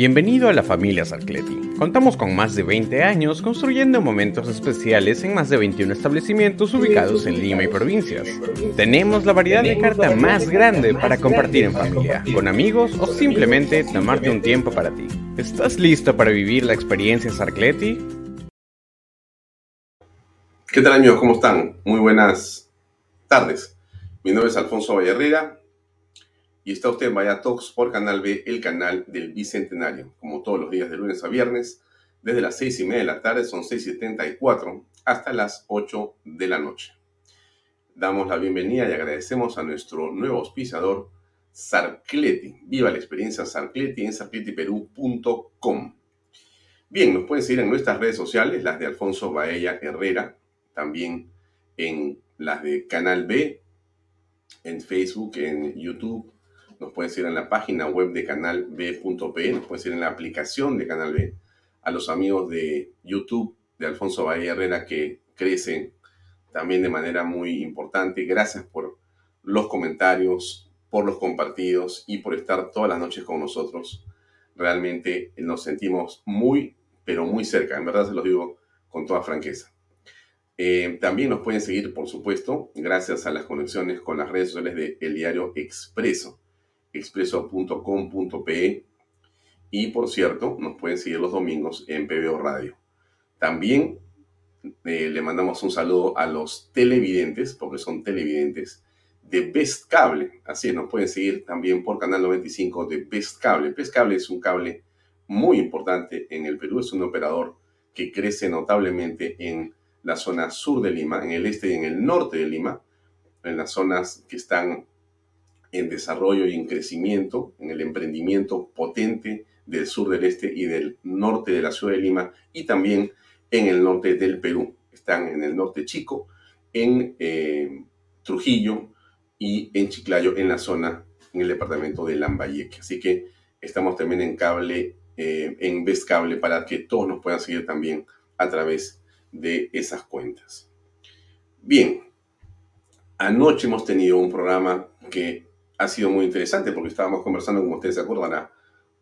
Bienvenido a la familia Sarcleti. Contamos con más de 20 años construyendo momentos especiales en más de 21 establecimientos ubicados en Lima y provincias. Tenemos la variedad de carta más grande para compartir en familia, con amigos o simplemente tomarte un tiempo para ti. ¿Estás listo para vivir la experiencia Sarcleti? ¿Qué tal amigos? ¿Cómo están? Muy buenas tardes. Mi nombre es Alfonso Vallarrera y está usted en Vaya Talks por Canal B, el canal del Bicentenario, como todos los días de lunes a viernes, desde las seis y media de la tarde, son seis y cuatro, hasta las 8 de la noche. Damos la bienvenida y agradecemos a nuestro nuevo auspiciador, Sarcleti. Viva la experiencia Sarcleti en sarcletiperú.com. Bien, nos pueden seguir en nuestras redes sociales, las de Alfonso Baella Herrera, también en las de Canal B, en Facebook, en YouTube, nos pueden seguir en la página web de Canal B.p, nos pueden seguir en la aplicación de Canal B, a los amigos de YouTube de Alfonso Bahía Herrera que crecen también de manera muy importante. Gracias por los comentarios, por los compartidos y por estar todas las noches con nosotros. Realmente nos sentimos muy, pero muy cerca. En verdad se los digo con toda franqueza. Eh, también nos pueden seguir, por supuesto, gracias a las conexiones con las redes sociales de El Diario Expreso expreso.com.pe y por cierto, nos pueden seguir los domingos en PBO Radio. También eh, le mandamos un saludo a los televidentes, porque son televidentes de Best Cable. Así es, nos pueden seguir también por Canal 95 de Best Cable. Best Cable es un cable muy importante en el Perú, es un operador que crece notablemente en la zona sur de Lima, en el este y en el norte de Lima, en las zonas que están en desarrollo y en crecimiento, en el emprendimiento potente del sur, del este y del norte de la ciudad de Lima y también en el norte del Perú. Están en el norte chico, en eh, Trujillo y en Chiclayo, en la zona, en el departamento de Lambayeque. Así que estamos también en cable, eh, en Best Cable, para que todos nos puedan seguir también a través de esas cuentas. Bien, anoche hemos tenido un programa que ha sido muy interesante porque estábamos conversando, como ustedes se acordarán,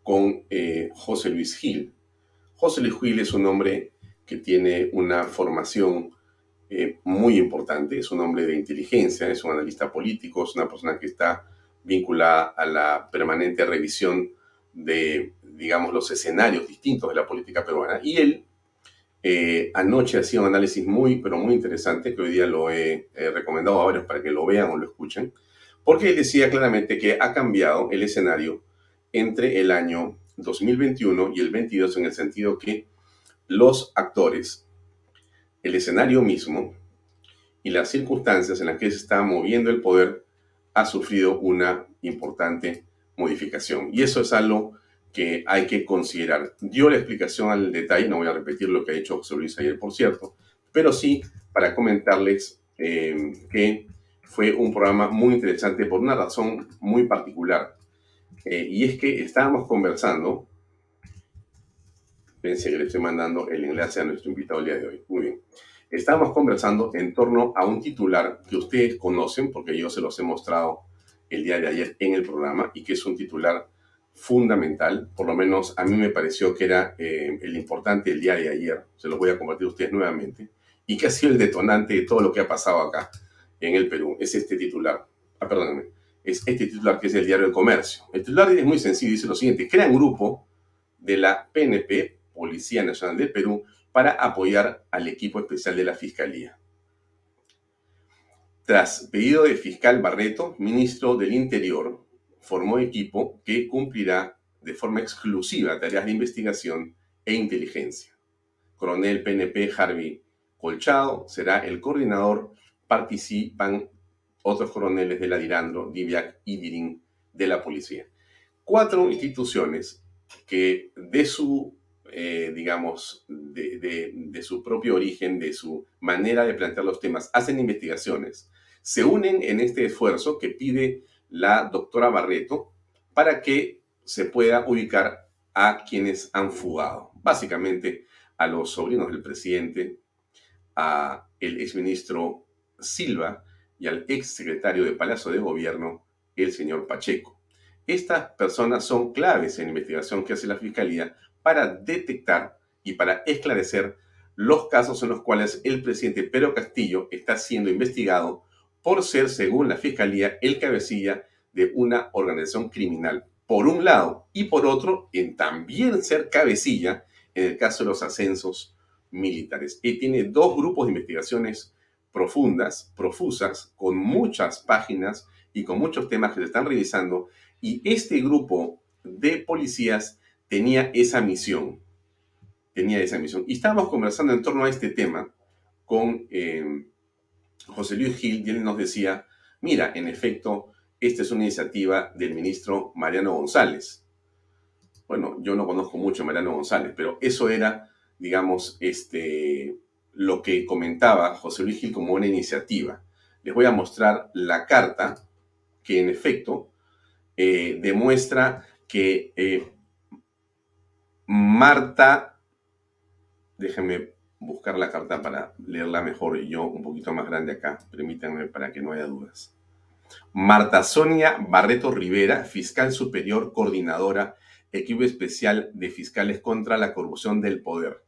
con eh, José Luis Gil. José Luis Gil es un hombre que tiene una formación eh, muy importante, es un hombre de inteligencia, es un analista político, es una persona que está vinculada a la permanente revisión de, digamos, los escenarios distintos de la política peruana. Y él eh, anoche hacía un análisis muy, pero muy interesante, que hoy día lo he recomendado a varios para que lo vean o lo escuchen, porque él decía claramente que ha cambiado el escenario entre el año 2021 y el 22 en el sentido que los actores, el escenario mismo y las circunstancias en las que se está moviendo el poder ha sufrido una importante modificación. Y eso es algo que hay que considerar. Dio la explicación al detalle, no voy a repetir lo que ha dicho José Luis ayer, por cierto, pero sí para comentarles eh, que fue un programa muy interesante por una razón muy particular. Eh, y es que estábamos conversando, pensé que le estoy mandando el enlace a nuestro invitado el día de hoy. Muy bien. Estábamos conversando en torno a un titular que ustedes conocen, porque yo se los he mostrado el día de ayer en el programa, y que es un titular fundamental, por lo menos a mí me pareció que era eh, el importante el día de ayer, se los voy a compartir a ustedes nuevamente, y que ha sido el detonante de todo lo que ha pasado acá en el Perú. Es este titular. Ah, perdóname. es este titular que es el diario del comercio. El titular es muy sencillo, dice lo siguiente, crea un grupo de la PNP, Policía Nacional del Perú, para apoyar al equipo especial de la Fiscalía. Tras pedido de fiscal Barreto, ministro del Interior, formó equipo que cumplirá de forma exclusiva tareas de investigación e inteligencia. Coronel PNP Harvey Colchado será el coordinador. Participan otros coroneles de la Dirandro, Diviac y Dirin de la policía. Cuatro instituciones que de su, eh, digamos, de, de su propio origen, de su manera de plantear los temas, hacen investigaciones, se unen en este esfuerzo que pide la doctora Barreto para que se pueda ubicar a quienes han fugado. Básicamente a los sobrinos del presidente, a el exministro Silva y al exsecretario de Palacio de Gobierno, el señor Pacheco. Estas personas son claves en la investigación que hace la Fiscalía para detectar y para esclarecer los casos en los cuales el presidente Pedro Castillo está siendo investigado por ser, según la Fiscalía, el cabecilla de una organización criminal, por un lado, y por otro, en también ser cabecilla en el caso de los ascensos militares. Y tiene dos grupos de investigaciones profundas, profusas, con muchas páginas y con muchos temas que se están revisando. Y este grupo de policías tenía esa misión. Tenía esa misión. Y estábamos conversando en torno a este tema con eh, José Luis Gil y él nos decía, mira, en efecto, esta es una iniciativa del ministro Mariano González. Bueno, yo no conozco mucho a Mariano González, pero eso era, digamos, este, lo que comentaba José Luis Gil como una iniciativa. Les voy a mostrar la carta que en efecto eh, demuestra que eh, Marta, déjenme buscar la carta para leerla mejor y yo un poquito más grande acá, permítanme para que no haya dudas. Marta Sonia Barreto Rivera, fiscal superior, coordinadora, equipo especial de fiscales contra la corrupción del poder.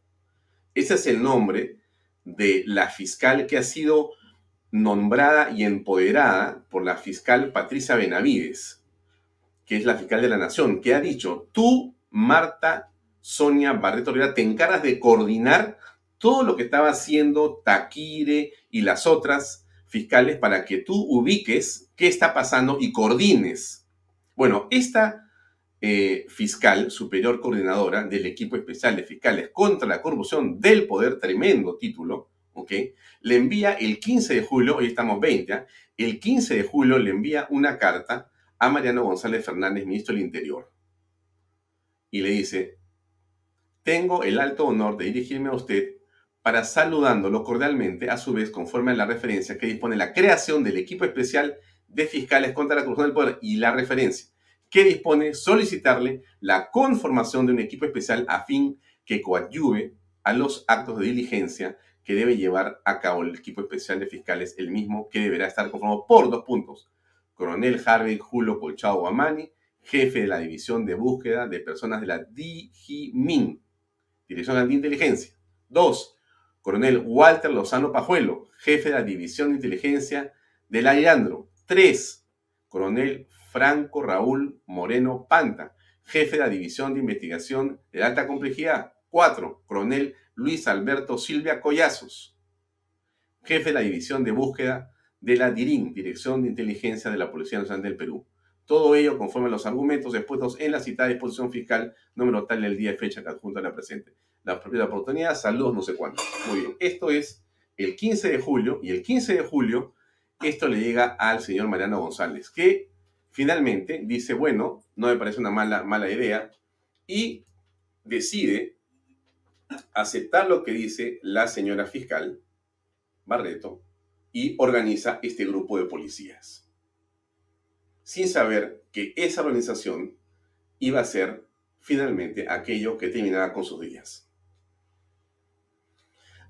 Ese es el nombre de la fiscal que ha sido nombrada y empoderada por la fiscal Patricia Benavides, que es la fiscal de la Nación, que ha dicho, tú, Marta Sonia Barreto Rivera, te encargas de coordinar todo lo que estaba haciendo Taquire y las otras fiscales para que tú ubiques qué está pasando y coordines. Bueno, esta eh, fiscal superior coordinadora del equipo especial de fiscales contra la corrupción del poder, tremendo título, ¿ok? Le envía el 15 de julio, hoy estamos 20, ¿ah? el 15 de julio le envía una carta a Mariano González Fernández, ministro del Interior, y le dice, tengo el alto honor de dirigirme a usted para saludándolo cordialmente, a su vez conforme a la referencia que dispone la creación del equipo especial de fiscales contra la corrupción del poder y la referencia que dispone solicitarle la conformación de un equipo especial a fin que coadyuve a los actos de diligencia que debe llevar a cabo el equipo especial de fiscales, el mismo que deberá estar conformado por dos puntos. Coronel Harvey Julio Colchado Guamani, jefe de la División de Búsqueda de Personas de la DIGIMIN, Dirección de Inteligencia. Dos, Coronel Walter Lozano Pajuelo, jefe de la División de Inteligencia de la IANDRO. Tres, Coronel Franco Raúl Moreno Panta, jefe de la División de Investigación de Alta Complejidad. 4. Coronel Luis Alberto Silvia Collazos, jefe de la División de Búsqueda de la DIRIN, Dirección de Inteligencia de la Policía Nacional del Perú. Todo ello conforme a los argumentos expuestos en la citada disposición fiscal número tal del día y fecha que adjunta la presente. La propia oportunidad, saludos, no sé cuánto. Muy bien, esto es el 15 de julio y el 15 de julio esto le llega al señor Mariano González, que finalmente dice, bueno, no me parece una mala, mala idea, y decide aceptar lo que dice la señora fiscal Barreto y organiza este grupo de policías, sin saber que esa organización iba a ser finalmente aquello que terminaba con sus días.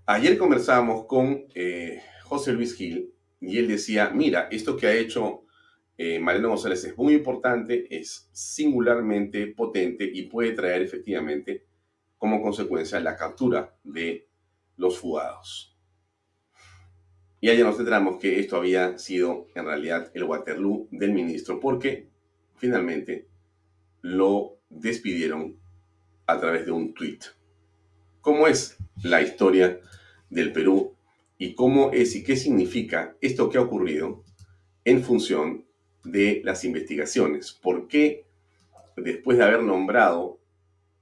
Ayer conversábamos con eh, José Luis Gil y él decía, mira, esto que ha hecho eh, Mariano González es muy importante, es singularmente potente y puede traer efectivamente como consecuencia la captura de los fugados. Y allá nos enteramos que esto había sido en realidad el Waterloo del ministro, porque finalmente lo despidieron a través de un tuit. ¿Cómo es la historia del Perú y cómo es y qué significa esto que ha ocurrido en función de las investigaciones? ¿Por qué después de haber nombrado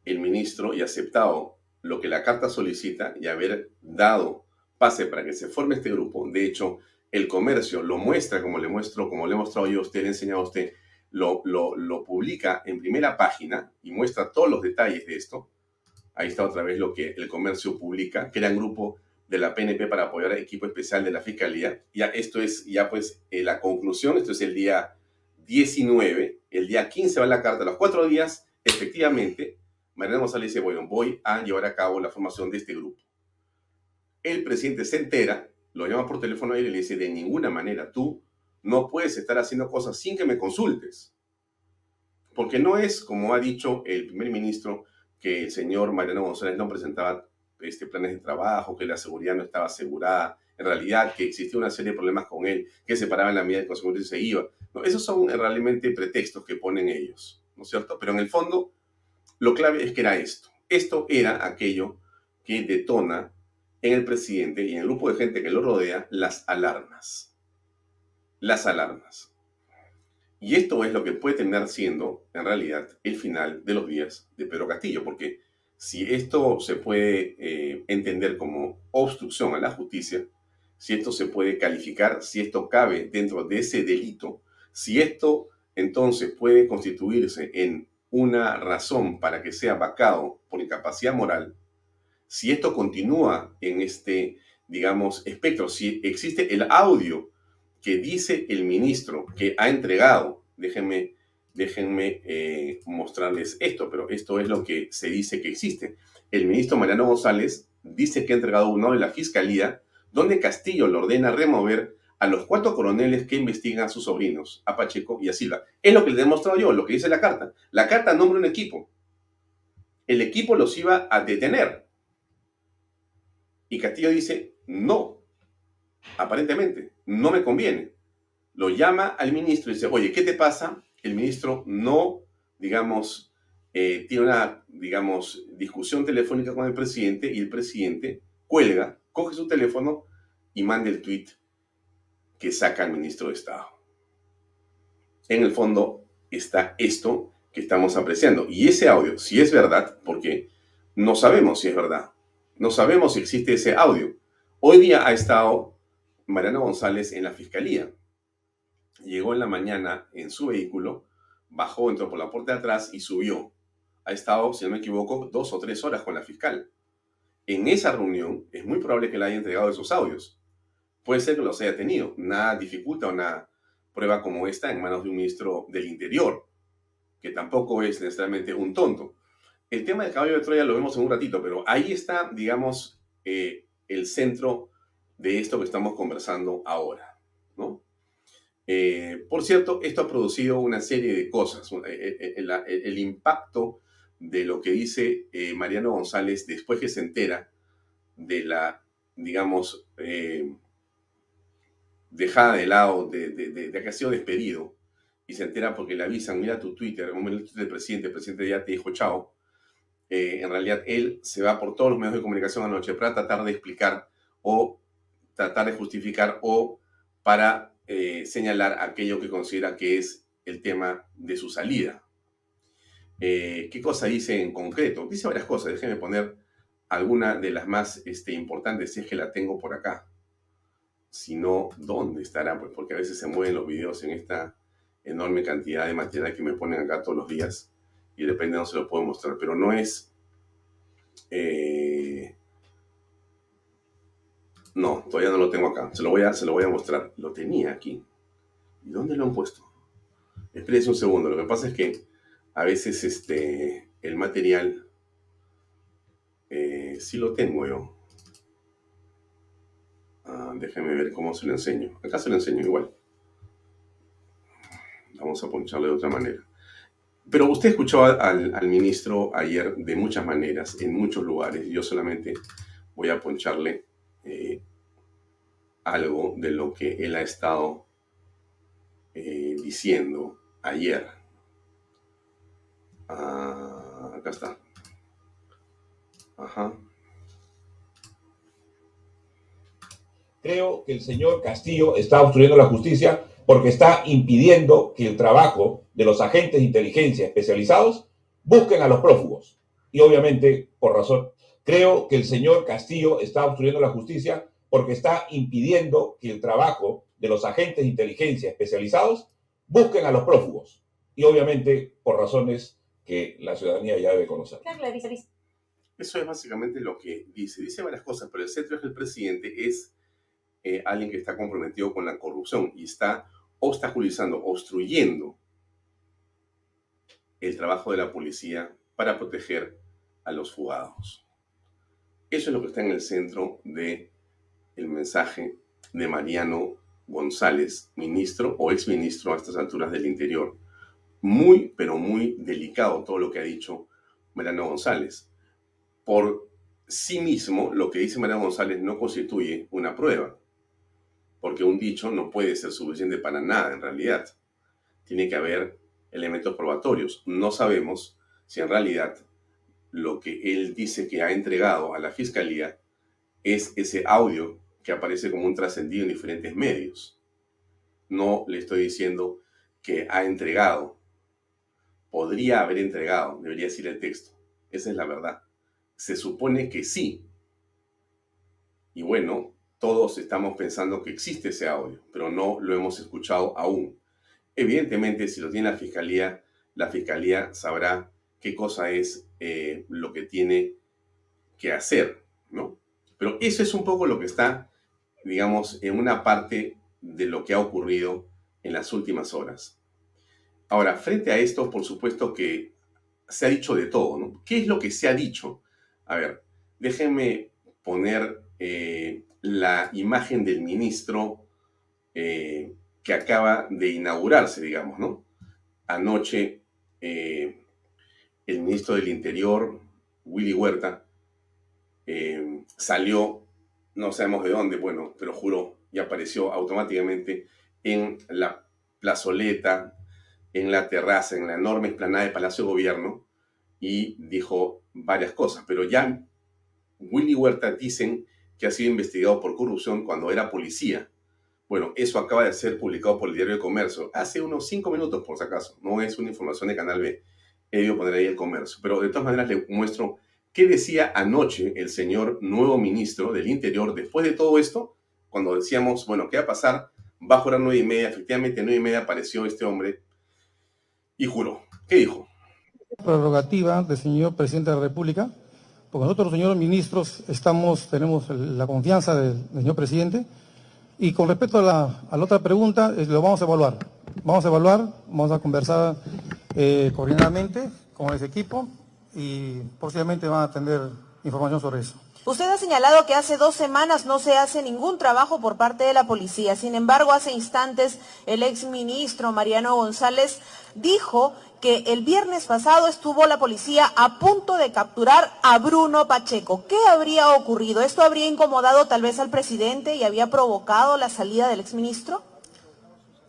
el ministro y aceptado lo que la carta solicita y haber dado pase para que se forme este grupo. De hecho, el comercio lo muestra, como le muestro, como le he mostrado yo a usted, le he enseñado a usted, lo, lo, lo publica en primera página y muestra todos los detalles de esto. Ahí está otra vez lo que el comercio publica, crea un grupo de la PNP para apoyar al equipo especial de la Fiscalía. Ya esto es ya pues eh, la conclusión, esto es el día 19, el día 15 va la carta, a los cuatro días, efectivamente, Mariana González dice, bueno, voy a llevar a cabo la formación de este grupo. El presidente se entera, lo llama por teléfono a él y le dice, de ninguna manera, tú no puedes estar haciendo cosas sin que me consultes. Porque no es, como ha dicho el primer ministro, que el señor Mariano González no presentaba este, planes de trabajo, que la seguridad no estaba asegurada, en realidad que existía una serie de problemas con él, que se paraba en la medida de consecuencia y se iba. Esos son realmente pretextos que ponen ellos, ¿no es cierto? Pero en el fondo, lo clave es que era esto. Esto era aquello que detona en el presidente y en el grupo de gente que lo rodea las alarmas. Las alarmas. Y esto es lo que puede terminar siendo, en realidad, el final de los días de Pedro Castillo, porque si esto se puede eh, entender como obstrucción a la justicia, si esto se puede calificar, si esto cabe dentro de ese delito, si esto entonces puede constituirse en una razón para que sea vacado por incapacidad moral, si esto continúa en este, digamos, espectro, si existe el audio que dice el ministro que ha entregado, déjenme, déjenme eh, mostrarles esto, pero esto es lo que se dice que existe. El ministro Mariano González dice que ha entregado uno de la fiscalía, donde Castillo le ordena remover a los cuatro coroneles que investigan a sus sobrinos, a Pacheco y a Silva. Es lo que le he demostrado yo, lo que dice la carta. La carta nombra un equipo. El equipo los iba a detener. Y Castillo dice, no, aparentemente, no me conviene. Lo llama al ministro y dice, oye, ¿qué te pasa? El ministro no, digamos, eh, tiene una, digamos, discusión telefónica con el presidente y el presidente cuelga, coge su teléfono y manda el tweet que saca al ministro de Estado. En el fondo está esto que estamos apreciando. Y ese audio, si es verdad, porque no sabemos si es verdad, no sabemos si existe ese audio. Hoy día ha estado Mariano González en la fiscalía. Llegó en la mañana en su vehículo, bajó, entró por la puerta de atrás y subió. Ha estado, si no me equivoco, dos o tres horas con la fiscal. En esa reunión es muy probable que le haya entregado esos audios. Puede ser que los haya tenido. Nada dificulta una prueba como esta en manos de un ministro del Interior, que tampoco es necesariamente un tonto. El tema del caballo de Troya lo vemos en un ratito, pero ahí está, digamos, eh, el centro de esto que estamos conversando ahora, ¿no? Eh, por cierto, esto ha producido una serie de cosas. Eh, el, impacto de lo que dice Mariano González después que se entera de la, digamos, dejada de lado, de, de, que ha sido despedido, y se entera porque le avisan, mira tu Twitter, un el del presidente, el presidente ya te dijo chao, eh, en realidad él se va por todos los medios de comunicación anoche para tratar de explicar o tratar de justificar o para eh, señalar aquello que considera que es el tema de su salida. Eh, ¿Qué cosa dice en concreto? Dice varias cosas, déjenme poner alguna de las más este, importantes si es que la tengo por acá. Si no, ¿dónde estará? Pues porque a veces se mueven los videos en esta enorme cantidad de material que me ponen acá todos los días y depende no se lo puedo mostrar, pero no es... Eh, no, todavía no lo tengo acá, se lo, voy a, se lo voy a mostrar. Lo tenía aquí. ¿Y dónde lo han puesto? Espérense un segundo, lo que pasa es que a veces este, el material eh, sí lo tengo yo. Ah, déjenme ver cómo se lo enseño. Acá se lo enseño igual. Vamos a poncharle de otra manera. Pero usted escuchó al, ministro ayer de muchas maneras, en muchos lugares. Yo solamente voy a poncharle algo de lo que él ha estado eh, diciendo ayer. Ah, acá está. Ajá. Creo que el señor Castillo está obstruyendo la justicia porque está impidiendo que el trabajo de los agentes de inteligencia especializados busquen a los prófugos. Y obviamente, por razón, creo que el señor Castillo está obstruyendo la justicia porque está impidiendo que el trabajo de los agentes de inteligencia especializados busquen a los prófugos. Y obviamente por razones que la ciudadanía ya debe conocer. Eso es básicamente lo que dice. Dice varias cosas, pero el centro es el presidente es eh, alguien que está comprometido con la corrupción y está obstaculizando, obstruyendo el trabajo de la policía para proteger a los fugados. Eso es lo que está en el centro de el mensaje de Mariano González, ministro o exministro a estas alturas del interior. Muy, pero muy delicado todo lo que ha dicho Mariano González. Por sí mismo, lo que dice Mariano González no constituye una prueba, porque un dicho no puede ser suficiente para nada en realidad. Tiene que haber elementos probatorios. No sabemos si en realidad lo que él dice que ha entregado a la fiscalía es ese audio que aparece como un trascendido en diferentes medios. No le estoy diciendo que ha entregado. Podría haber entregado, debería decir el texto. Esa es la verdad. Se supone que sí. Y bueno, todos estamos pensando que existe ese audio, pero no lo hemos escuchado aún. Evidentemente, si lo tiene la fiscalía, la fiscalía sabrá qué cosa es eh, lo que tiene que hacer, ¿no? Pero eso es un poco lo que está digamos, en una parte de lo que ha ocurrido en las últimas horas. Ahora, frente a esto, por supuesto que se ha dicho de todo, ¿no? ¿Qué es lo que se ha dicho? A ver, déjenme poner eh, la imagen del ministro eh, que acaba de inaugurarse, digamos, ¿no? Anoche, eh, el ministro del Interior, Willy Huerta, salió no sabemos de dónde, bueno, pero juró y apareció automáticamente en la plazoleta, en la terraza, en la enorme explanada de Palacio de Gobierno y dijo varias cosas, pero ya Willy Huerta dicen que ha sido investigado por corrupción cuando era policía. Bueno, eso acaba de ser publicado por el Diario de Comercio hace unos cinco minutos, por si acaso. No es una información de Canal B. He debido poner ahí el comercio. Pero de todas maneras le muestro ¿Qué decía anoche el señor nuevo ministro del Interior después de todo esto? Cuando decíamos, bueno, ¿qué va a pasar? Bajo las nueve y media, efectivamente, nueve y media apareció este hombre y juró. ¿Qué dijo? Prerrogativa del señor presidente de la República, porque nosotros, señores ministros, estamos, tenemos la confianza del, señor presidente. Y con respecto a la, otra pregunta, lo vamos a evaluar. Vamos a evaluar, vamos a conversar eh, coordinadamente con ese equipo y posiblemente van a tener información sobre eso. Usted ha señalado que hace dos semanas no se hace ningún trabajo por parte de la policía. Sin embargo, hace instantes el exministro Mariano González dijo que el viernes pasado estuvo la policía a punto de capturar a Bruno Pacheco. ¿Qué habría ocurrido? ¿Esto habría incomodado tal vez al presidente y había provocado la salida del exministro?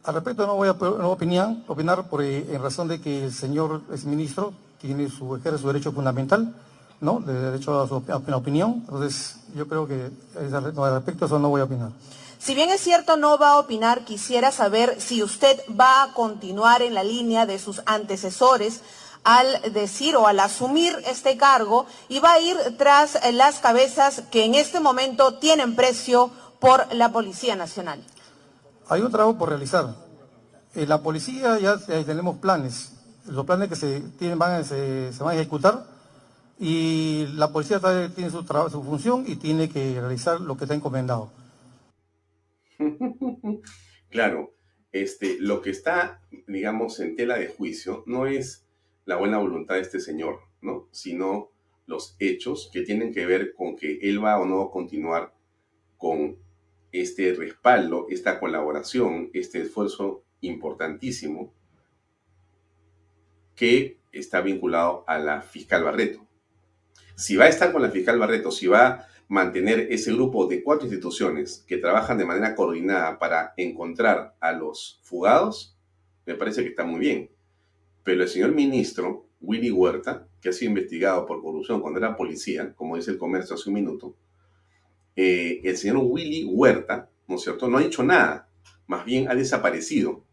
Al respecto no voy a opinar, opinar por, eh, en razón de que el señor exministro tiene su, ejerce su derecho fundamental, ¿no? De derecho a su opinión. Entonces, yo creo que al respecto eso no voy a opinar. Si bien es cierto no va a opinar, quisiera saber si usted va a continuar en la línea de sus antecesores al decir o al asumir este cargo y va a ir tras las cabezas que en este momento tienen precio por la Policía Nacional. Hay un trabajo por realizar. En la policía ya tenemos planes los planes que se, tienen, van, a ejecutar y la policía tiene su, su función y tiene que realizar lo que está encomendado. claro, este, lo que está, digamos, en tela de juicio no es la buena voluntad de este señor, ¿no? Sino los hechos que tienen que ver con que él va o no continuar con este respaldo, esta colaboración, este esfuerzo importantísimo que está vinculado a la fiscal Barreto. Si va a estar con la fiscal Barreto, si va mantener ese grupo de cuatro instituciones que trabajan de manera coordinada para encontrar a los fugados, me parece que está muy bien. Pero el señor ministro, Willy Huerta, que ha sido investigado por corrupción cuando era policía, como dice el comercio hace un minuto, eh, el señor Willy Huerta, ¿no es cierto?, no ha dicho nada, más bien ha desaparecido.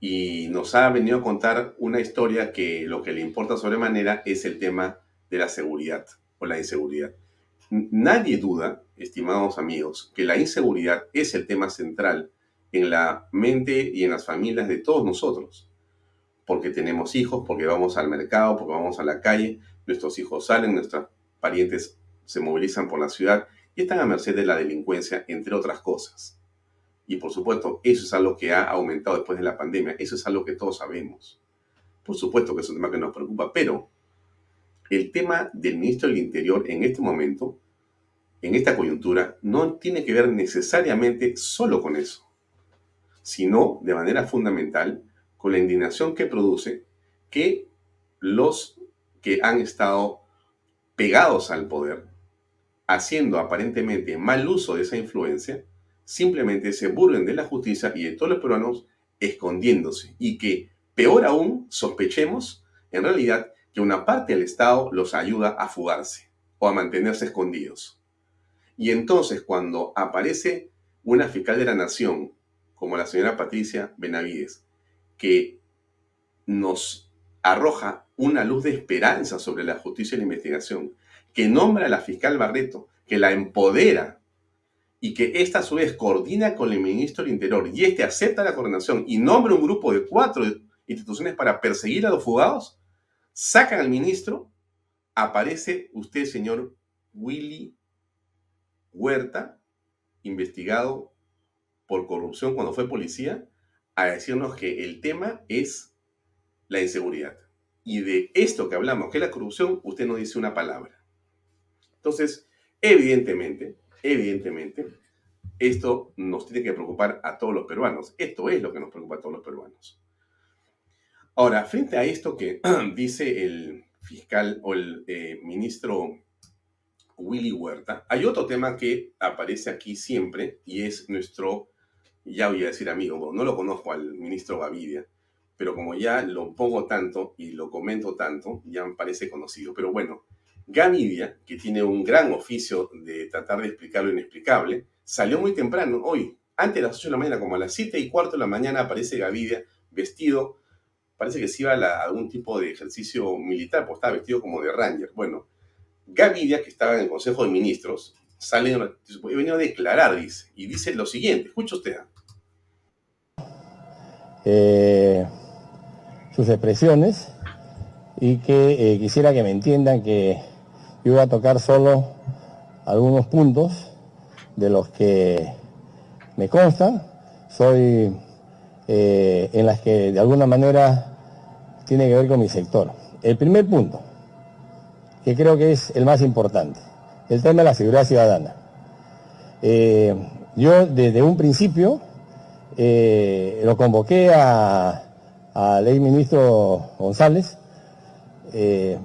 Y nos ha venido a contar una historia que lo que le importa sobremanera es el tema de la seguridad o la inseguridad. Nadie duda, estimados amigos, que la inseguridad es el tema central en la mente y en las familias de todos nosotros. Porque tenemos hijos, porque vamos al mercado, porque vamos a la calle, nuestros hijos salen, nuestros parientes se movilizan por la ciudad y están a merced de la delincuencia, entre otras cosas. Y por supuesto, eso es algo que ha aumentado después de la pandemia, eso es algo que todos sabemos. Por supuesto que es un tema que nos preocupa, pero el tema del ministro del Interior en este momento, en esta coyuntura, no tiene que ver necesariamente solo con eso, sino de manera fundamental con la indignación que produce que los que han estado pegados al poder, haciendo aparentemente mal uso de esa influencia, simplemente se burlen de la justicia y de todos los peruanos escondiéndose y que, peor aún, sospechemos, en realidad, que una parte del Estado los ayuda a fugarse o a mantenerse escondidos. Y entonces cuando aparece una fiscal de la nación, como la señora Patricia Benavides, que nos arroja una luz de esperanza sobre la justicia y la investigación, que nombra a la fiscal Barreto, que la empodera y que ésta a su vez coordina con el ministro del Interior y éste acepta la coordinación y nombra un grupo de cuatro instituciones para perseguir a los fugados, Sacan al ministro, aparece usted, señor Willy Huerta, investigado por corrupción cuando fue policía, a decirnos que el tema es la inseguridad. Y de esto que hablamos, que es la corrupción, usted no dice una palabra. Entonces, evidentemente, evidentemente, esto nos tiene que preocupar a todos los peruanos. Esto es lo que nos preocupa a todos los peruanos. Ahora, frente a esto que dice el fiscal o el eh, ministro Willy Huerta, hay otro tema que aparece aquí siempre y es nuestro, ya voy a decir amigo, no lo conozco al ministro Gavidia, pero como ya lo pongo tanto y lo comento tanto, ya me parece conocido. Pero bueno, Gavidia, que tiene un gran oficio de tratar de explicar lo inexplicable, salió muy temprano hoy, antes de las 8 de la mañana, como a las 7 y cuarto de la mañana, aparece Gavidia vestido parece que se iba a, algún tipo de ejercicio militar, porque estaba vestido como de ranger. Bueno, Gavidia, que estaba en el Consejo de Ministros, sale, he venido a declarar, dice, y dice lo siguiente, escucha usted. Eh, sus expresiones y que eh, quisiera que me entiendan que yo voy a tocar solo algunos puntos de los que me constan. Soy eh, en las que de alguna manera tiene que ver con mi sector. El primer punto, que creo que es el más importante, el tema de la seguridad ciudadana. Eh, yo desde un principio eh, lo convoqué al ex ministro González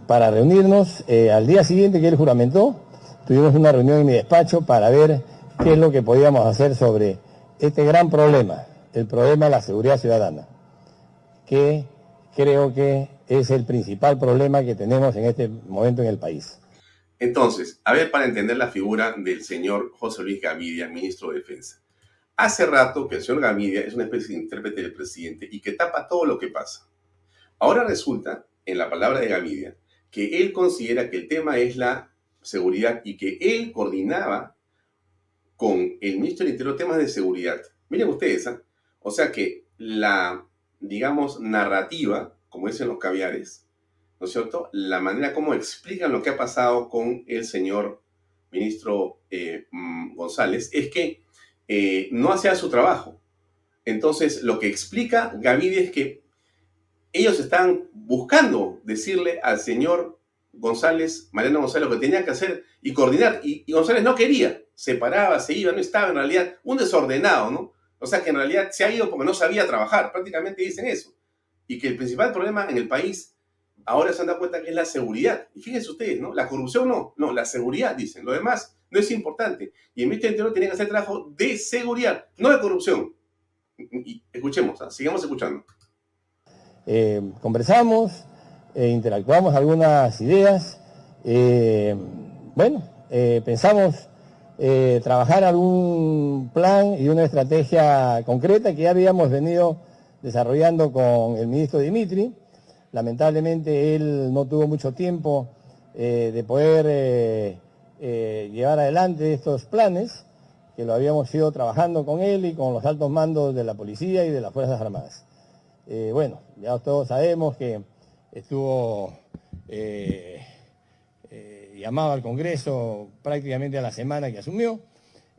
para reunirnos. al día siguiente que él juramentó, tuvimos una reunión en mi despacho para ver qué es lo que podíamos hacer sobre este gran problema el problema de la seguridad ciudadana, que creo que es el principal problema que tenemos en este momento en el país. Entonces, a ver, para entender la figura del señor José Luis Gavidia, ministro de Defensa. Hace rato que el señor Gavidia es una especie de intérprete del presidente y que tapa todo lo que pasa. Ahora resulta, en la palabra de Gavidia, que él considera que el tema es la seguridad y que él coordinaba con el ministro del Interior temas de seguridad. Miren ustedes, ¿ah? O sea que la, digamos, narrativa, como dicen los caviares, ¿no es cierto? La manera como explican lo que ha pasado con el señor ministro eh, mm, González es que eh, no hacía su trabajo. Entonces, lo que explica Gavidia es que ellos están buscando decirle al señor González, Mariano González, lo que tenía que hacer y coordinar. Y, González no quería, se paraba, se iba, no estaba en realidad un desordenado, ¿no? O sea que en realidad se ha ido porque no sabía trabajar, prácticamente dicen eso. Y que el principal problema en el país ahora se han dado cuenta que es la seguridad. Y fíjense ustedes, ¿no? La corrupción no, no, la seguridad, dicen. Lo demás no es importante. Y el ministro del Interior tiene que hacer trabajo de seguridad, no de corrupción. Y escuchemos, ¿ah? sigamos escuchando. Eh, conversamos, eh, interactuamos algunas ideas. Eh, bueno, pensamos trabajar algún plan y una estrategia concreta que ya habíamos venido desarrollando con el ministro Dimitri. Lamentablemente él no tuvo mucho tiempo de poder llevar adelante estos planes, que lo habíamos ido trabajando con él y con los altos mandos de la policía y de las Fuerzas Armadas. Bueno, ya todos sabemos que estuvo eh, eh, llamado al Congreso prácticamente a la semana que asumió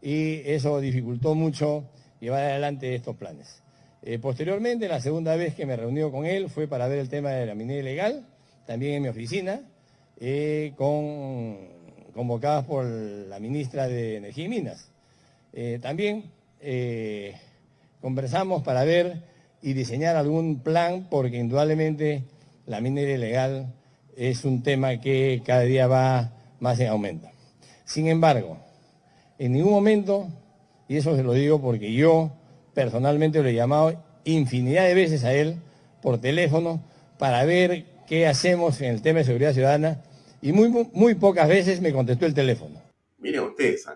y eso dificultó mucho llevar adelante estos planes. Eh, posteriormente, la segunda vez que me reuní con él fue para ver el tema de la minería ilegal, también en mi oficina, con, convocadas por la ministra de Energía y Minas. también conversamos para ver y diseñar algún plan, porque indudablemente la minería ilegal es un tema que cada día va más en aumento. Sin embargo, en ningún momento, y eso se lo digo porque yo personalmente lo he llamado infinidad de veces a él por teléfono para ver qué hacemos en el tema de seguridad ciudadana y muy, muy pocas veces me contestó el teléfono. Miren ustedes,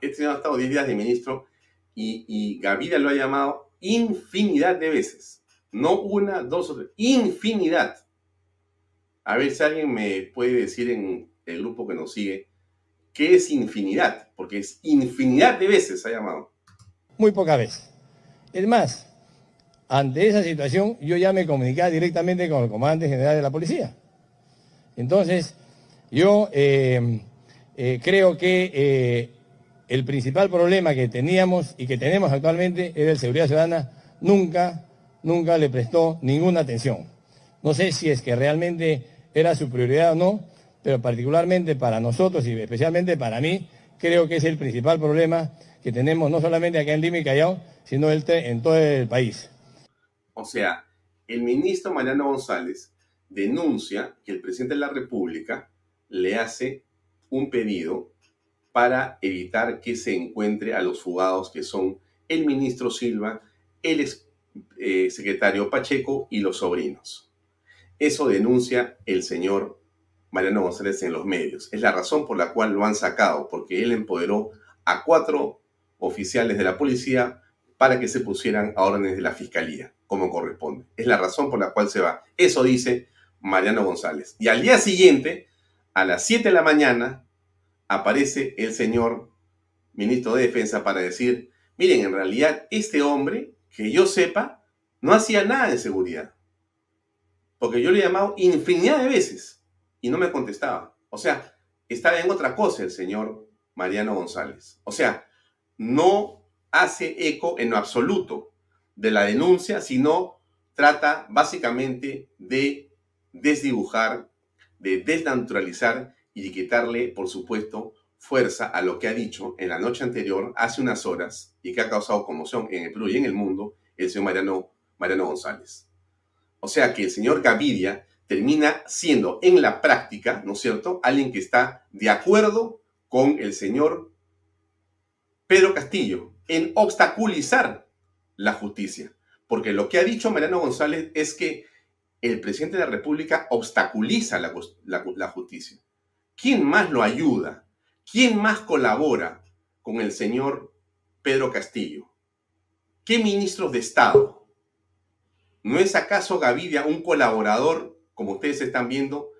este señor ha estado 10 días de ministro y, y Gaviria lo ha llamado infinidad de veces. No una, dos o tres. Infinidad. A ver si alguien me puede decir en el grupo que nos sigue qué es infinidad, porque es infinidad de veces ha llamado. Muy pocas veces. Es más, ante esa situación yo ya me comunicaba directamente con el comandante general de la policía. Entonces, yo eh, eh, creo que eh, el principal problema que teníamos y que tenemos actualmente era el seguridad ciudadana, nunca, nunca le prestó ninguna atención. No sé si es que realmente era su prioridad o no, pero particularmente para nosotros y especialmente para mí, creo que es el principal problema que tenemos no solamente acá en Lima y Callao, sino en todo el país. O sea, el ministro Mariano González denuncia que el presidente de la República le hace un pedido para evitar que se encuentre a los fugados que son el ministro Silva, el eh, secretario Pacheco y los sobrinos. Eso denuncia el señor Mariano González en los medios. Es la razón por la cual lo han sacado, porque él empoderó a cuatro oficiales de la policía para que se pusieran a órdenes de la fiscalía, como corresponde. Es la razón por la cual se va. Eso dice Mariano González. Y al día siguiente, a las 7 de la mañana, aparece el señor ministro de Defensa para decir, miren, en realidad este hombre, que yo sepa, no hacía nada de seguridad. Porque yo le he llamado infinidad de veces y no me contestaba. O sea, estaba en otra cosa el señor Mariano González. O sea, no hace eco en lo absoluto de la denuncia, sino trata básicamente de desdibujar, de desnaturalizar y de quitarle, por supuesto, fuerza a lo que ha dicho en la noche anterior, hace unas horas, y que ha causado conmoción en el Perú y en el mundo, el señor Mariano, Mariano González. O sea que el señor Gaviria termina siendo en la práctica, ¿no es cierto?, alguien que está de acuerdo con el señor Pedro Castillo en obstaculizar la justicia. Porque lo que ha dicho Mariano González es que el presidente de la República obstaculiza la, la justicia. ¿Quién más lo ayuda? ¿Quién más colabora con el señor Pedro Castillo? ¿Qué ministros de Estado? ¿No es acaso Gavidia un colaborador, como ustedes están viendo,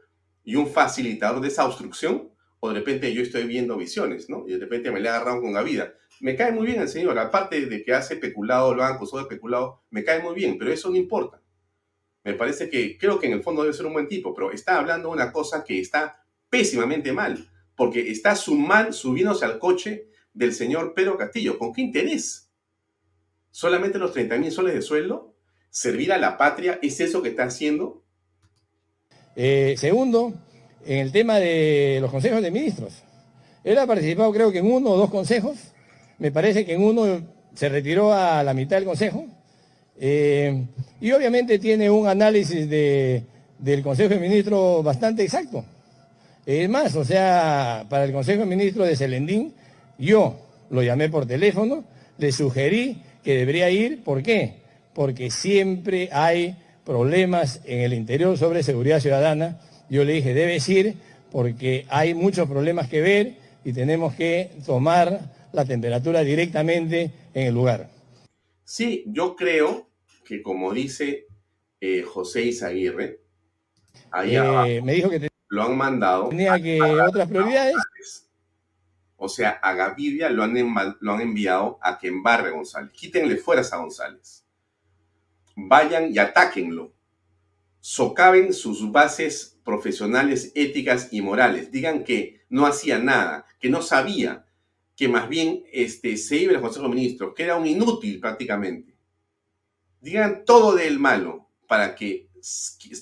y un facilitador de esa obstrucción? O de repente yo estoy viendo visiones, ¿no? Y de repente me le agarrado con Gavidia. Me cae muy bien el señor, aparte de que hace peculado, lo han acusado de peculado, me cae muy bien, pero eso no importa. Me parece que creo que en el fondo debe ser un buen tipo, pero está hablando una cosa que está pésimamente mal, porque está mal subiéndose al coche del señor Pedro Castillo. ¿Con qué interés? ¿Solamente los 30 mil soles de sueldo? ¿Servir a la patria es eso que está haciendo? Eh, segundo, en el tema de los consejos de ministros. Él ha participado creo que en uno o dos consejos. Me parece que en uno se retiró a la mitad del consejo. Eh, y obviamente tiene un análisis de del Consejo de Ministros bastante exacto. Es más, o sea, para el Consejo de Ministros de Selendín, yo lo llamé por teléfono, le sugerí que debería ir, ¿por qué? Porque siempre hay problemas en el interior sobre seguridad ciudadana. Yo le dije, debes ir porque hay muchos problemas que ver y tenemos que tomar la temperatura directamente en el lugar. Sí, yo creo que como dice eh, José Izaguirre, ahí eh, me dijo que lo han mandado. Tenía que otras prioridades. O sea, a Gavidia lo han, lo han enviado a que embarre a González. Quítenle fuerza a González. Vayan y atáquenlo. Socaven sus bases profesionales, éticas y morales. Digan que no hacía nada, que no sabía, que más bien este, se iba al Consejo de Ministros, que era un inútil prácticamente. Digan todo del malo para que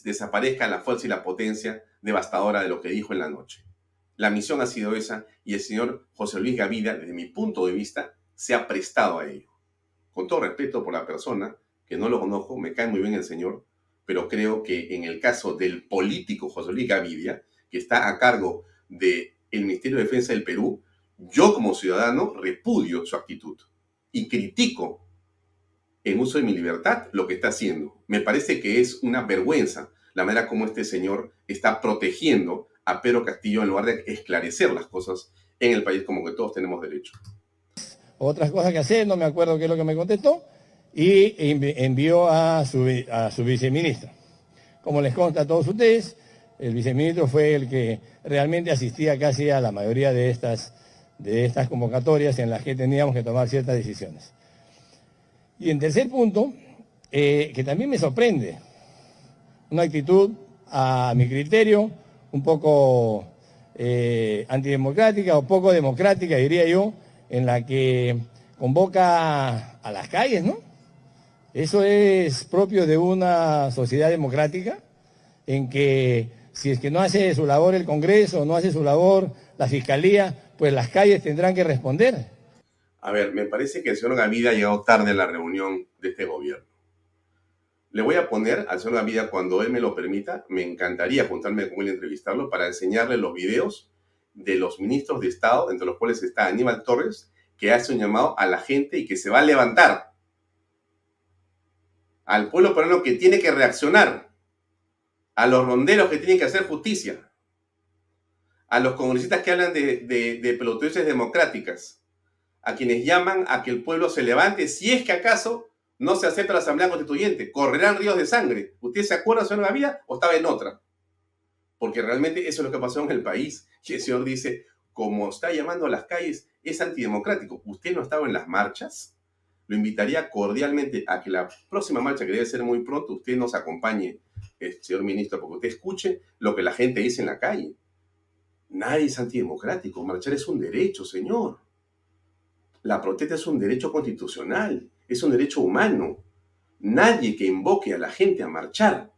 desaparezca la fuerza y la potencia devastadora de lo que dijo en la noche. La misión ha sido esa y el señor José Luis Gavida, desde mi punto de vista, se ha prestado a ello. Con todo respeto por la persona, que no lo conozco, me cae muy bien el señor, pero creo que en el caso del político José Luis Gavidia, que está a cargo del Ministerio de Defensa del Perú, yo como ciudadano repudio su actitud y critico en uso de mi libertad lo que está haciendo. Me parece que es una vergüenza la manera como este señor está protegiendo a Pedro Castillo en lugar de esclarecer las cosas en el país como que todos tenemos derecho. Otras cosas que hacer, no me acuerdo qué es lo que me contestó, y envió a su, a viceministro. Como les consta a todos ustedes, el viceministro fue el que realmente asistía casi a la mayoría de estas, de estas convocatorias en las que teníamos que tomar ciertas decisiones. Y en tercer punto, eh, que también me sorprende, una actitud a mi criterio un poco eh, antidemocrática o poco democrática, diría yo, en la que convoca a las calles, ¿no? Eso es propio de una sociedad democrática en que si es que no hace su labor el Congreso, no hace su labor la Fiscalía, pues las calles tendrán que responder. A ver, me parece que el señor Gavida ha llegado tarde a la reunión de este gobierno. Le voy a poner al señor Gavida cuando él me lo permita. Me encantaría juntarme con él y entrevistarlo para enseñarle los videos de los ministros de Estado, entre los cuales está Aníbal Torres, que hace un llamado a la gente y que se va a levantar. Al pueblo peruano que tiene que reaccionar. A los ronderos que tienen que hacer justicia. A los congresistas que hablan de, de, de democráticas. A quienes llaman a que el pueblo se levante si es que acaso no se acepta la Asamblea Constituyente, correrán ríos de sangre. ¿Usted se acuerda, señor Gavida, o estaba en otra? Porque realmente eso es lo que pasó en el país. Y el señor dice, como está llamando a las calles, es antidemocrático. ¿Usted no estaba en las marchas? Lo invitaría cordialmente a que la próxima marcha, que debe ser muy pronto, usted nos acompañe, eh, señor ministro, porque usted escuche lo que la gente dice en la calle. Nadie es antidemocrático. Marchar es un derecho, señor. La protesta es un derecho constitucional es un derecho humano. Nadie que invoque a la gente a marchar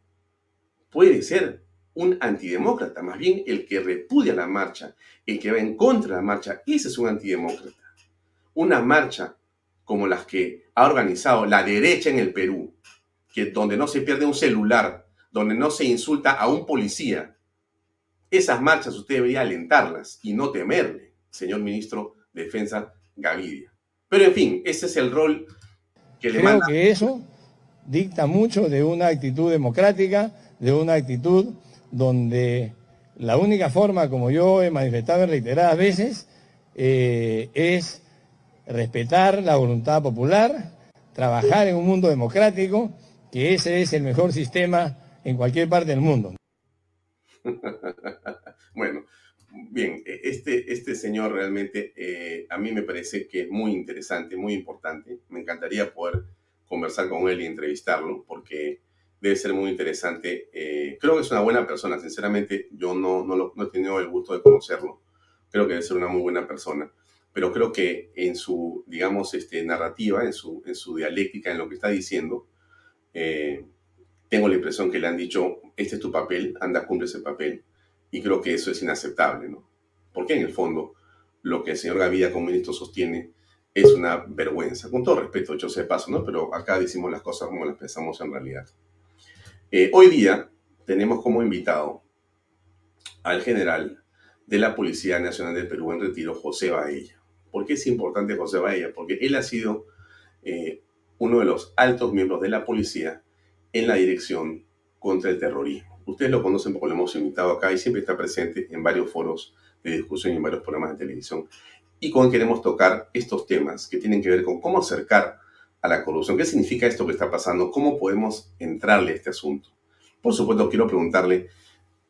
puede ser un antidemócrata, más bien el que repudia la marcha, el que va en contra de la marcha, ese es un antidemócrata. Una marcha como las que ha organizado la derecha en el Perú, que donde no se pierde un celular, donde no se insulta a un policía, esas marchas usted debería alentarlas y no temerle, señor ministro de Defensa Gavidia. Pero en fin, ese es el rol Creo que eso dicta mucho de una actitud democrática, de una actitud donde la única forma, como yo he manifestado en reiteradas veces, eh, es respetar la voluntad popular, trabajar en un mundo democrático, que ese es el mejor sistema en cualquier parte del mundo. bueno, bien, e, este, este señor realmente eh, a mí me parece que es muy interesante, muy importante. Me encantaría poder conversar con él y entrevistarlo porque debe ser muy interesante. Eh, creo que es una buena persona, sinceramente yo no, no, lo, no he tenido el gusto de conocerlo. Creo que debe ser una muy buena persona, pero creo que en su, digamos, este, narrativa, en su, en su dialéctica, en lo que está diciendo, eh, tengo la impresión que le han dicho, este es tu papel, anda, cumple ese papel y creo que eso es inaceptable, ¿no? Porque en el fondo lo que el señor Gavida como ministro sostiene es una vergüenza. Con todo respeto, yo sé paso, ¿no? Pero acá decimos las cosas como las pensamos en realidad. Eh, hoy día, tenemos como invitado al general de la Policía Nacional del Perú en retiro, José Baella. ¿Por qué es importante José Baella? Porque él ha sido eh, uno de los altos miembros de la policía en la dirección contra el terrorismo. Ustedes lo conocen porque lo hemos invitado acá y siempre está presente en varios foros de discusión y en varios programas de televisión. Y con queremos tocar estos temas que tienen que ver con cómo acercar a la corrupción. ¿Qué significa esto que está pasando? ¿Cómo podemos entrarle a este asunto? Por supuesto, quiero preguntarle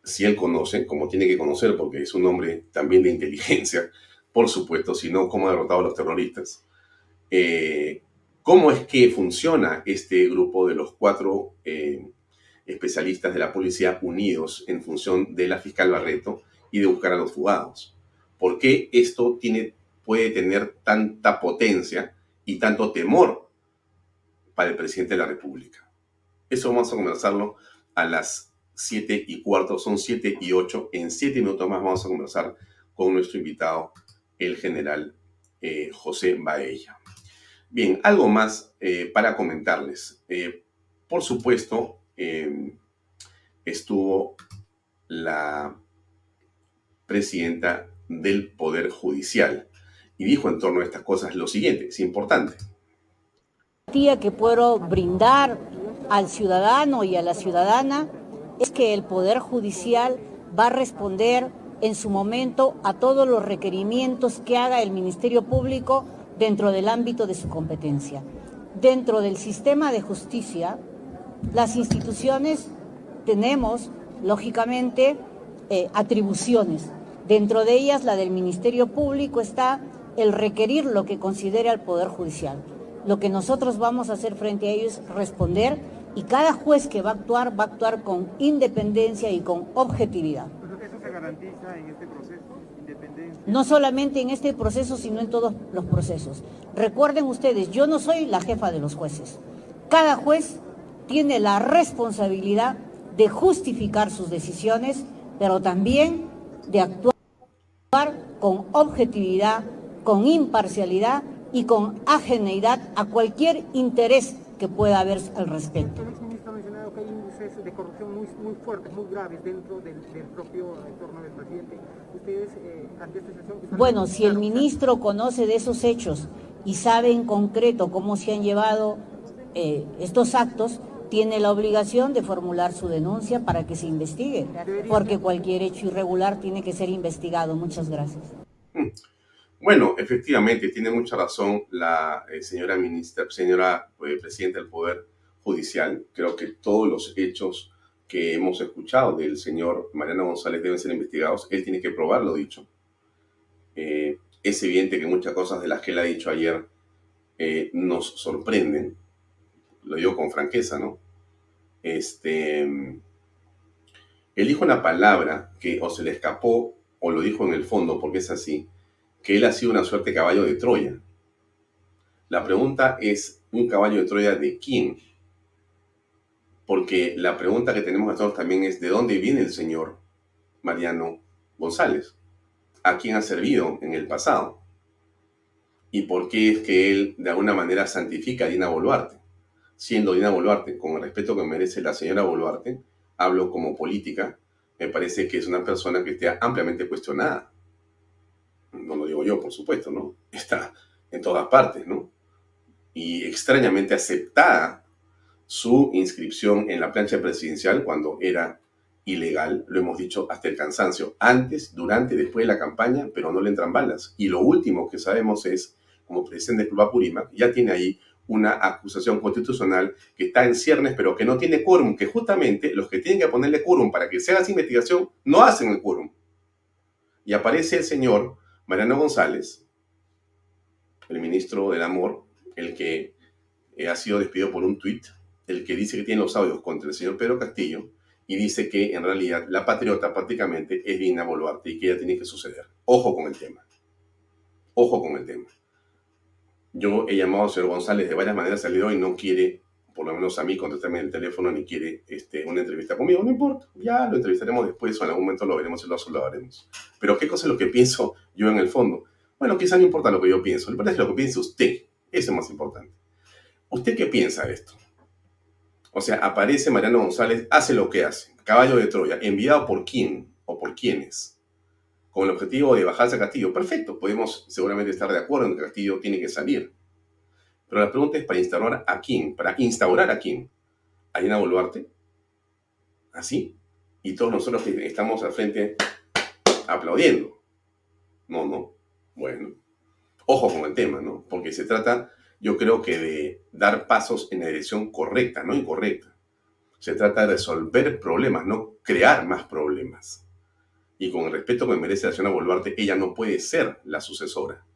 si él conoce, como tiene que conocer, porque es un hombre también de inteligencia, por supuesto, si no, cómo ha derrotado a los terroristas. Eh, ¿Cómo es que funciona este grupo de los cuatro eh, especialistas de la policía unidos en función de la fiscal Barreto y de buscar a los fugados? ¿Por qué esto tiene, puede tener tanta potencia y tanto temor para el presidente de la República? Eso vamos a conversarlo a las 7 y cuarto, son 7 y 8. En 7 minutos más vamos a conversar con nuestro invitado, el general eh, José Baella. Bien, algo más eh, para comentarles. Eh, por supuesto, estuvo la presidenta del Poder Judicial y dijo en torno a estas cosas lo siguiente, es importante. que puedo brindar al ciudadano y a la ciudadana es que el Poder Judicial va a responder en su momento a todos los requerimientos que haga el Ministerio Público dentro del ámbito de su competencia. Dentro del sistema de justicia, las instituciones tenemos, lógicamente, eh, atribuciones. Dentro de ellas, la del Ministerio Público está el requerir lo que considera el Poder Judicial. Lo que nosotros vamos a hacer frente a ellos es responder y cada juez que va a actuar va a actuar con independencia y con objetividad. ¿Eso se garantiza en este proceso? Independencia. No solamente en este proceso, sino en todos los procesos. Recuerden ustedes, yo no soy la jefa de los jueces. Cada juez tiene la responsabilidad de justificar sus decisiones, pero también de actuar con objetividad, con imparcialidad y con ajeneidad a cualquier interés que pueda haber al respecto. El exministro ha mencionado que hay índices de corrupción muy, muy fuertes, muy graves dentro del, del propio entorno del presidente. Ustedes, eh, ante esta situación... Bueno, si el ministro conoce de esos hechos y sabe en concreto cómo se han llevado eh, estos actos, tiene la obligación de formular su denuncia para que se investigue, porque cualquier hecho irregular tiene que ser investigado. Muchas gracias. Hmm. Bueno, efectivamente, tiene mucha razón la eh, señora ministra, señora eh, presidenta del Poder Judicial. Creo que todos los hechos que hemos escuchado del señor Mariano González deben ser investigados. Él tiene que probar lo dicho. Eh, es evidente que muchas cosas de las que él ha dicho ayer nos sorprenden. Lo digo con franqueza, ¿no? Este, él dijo una palabra que o se le escapó o lo dijo en el fondo, porque es así que él ha sido una suerte caballo de Troya. La pregunta es, ¿un caballo de Troya de quién? Porque la pregunta que tenemos nosotros también es, ¿de dónde viene el señor Mariano González? ¿A quién ha servido en el pasado? ¿Y por qué es que él de alguna manera santifica a Dina Boluarte? Siendo Dina Boluarte, con el respeto que merece la señora Boluarte, hablo como política, me parece que es una persona que esté ampliamente cuestionada no lo digo yo, por supuesto, ¿no? Está en todas partes, ¿no? Y extrañamente aceptada su inscripción en la plancha presidencial cuando era ilegal, lo hemos dicho hasta el cansancio, antes, durante, después de la campaña, pero no le entran balas. Y lo último que sabemos es, como presidente del Club Apurímac, ya tiene ahí una acusación constitucional que está en ciernes, pero que no tiene quórum, que justamente los que tienen que ponerle quórum para que se haga esa investigación no hacen el quórum. Y aparece el señor Mariano González, el ministro del Amor, el que eh, ha sido despedido por un tuit, el que dice que tiene los audios contra el señor Pedro Castillo y dice que en realidad la patriota prácticamente es Dina Boluarte y que ella tiene que suceder. Ojo con el tema. Ojo con el tema. Yo he llamado al señor González de varias maneras, salido y no quiere, por lo menos a mí, contestarme el teléfono ni quiere este, una entrevista conmigo. No importa, ya lo entrevistaremos después o en algún momento lo veremos y lo hablaremos. Pero ¿qué cosa es lo que pienso yo en el fondo. Bueno, quizá no importa lo que yo pienso, le parece lo que piensa usted. Eso es más importante. ¿Usted qué piensa de esto? O sea, aparece Mariano González, hace lo que hace. Caballo de Troya, enviado por quién o por quiénes. Con el objetivo de bajarse a Castillo. Perfecto, podemos seguramente estar de acuerdo en que Castillo tiene que salir. Pero la pregunta es para instaurar a quién, para instaurar a quién. ¿A Dina Boluarte? ¿Así? Y todos nosotros que estamos al frente aplaudiendo. No, no. Bueno. Ojo con el tema, ¿no? Porque se trata, yo creo que de dar pasos en la dirección correcta, no incorrecta. Se trata de resolver problemas, no crear más problemas. Y con el respeto que merece la señora Boluarte, ella no puede ser la sucesora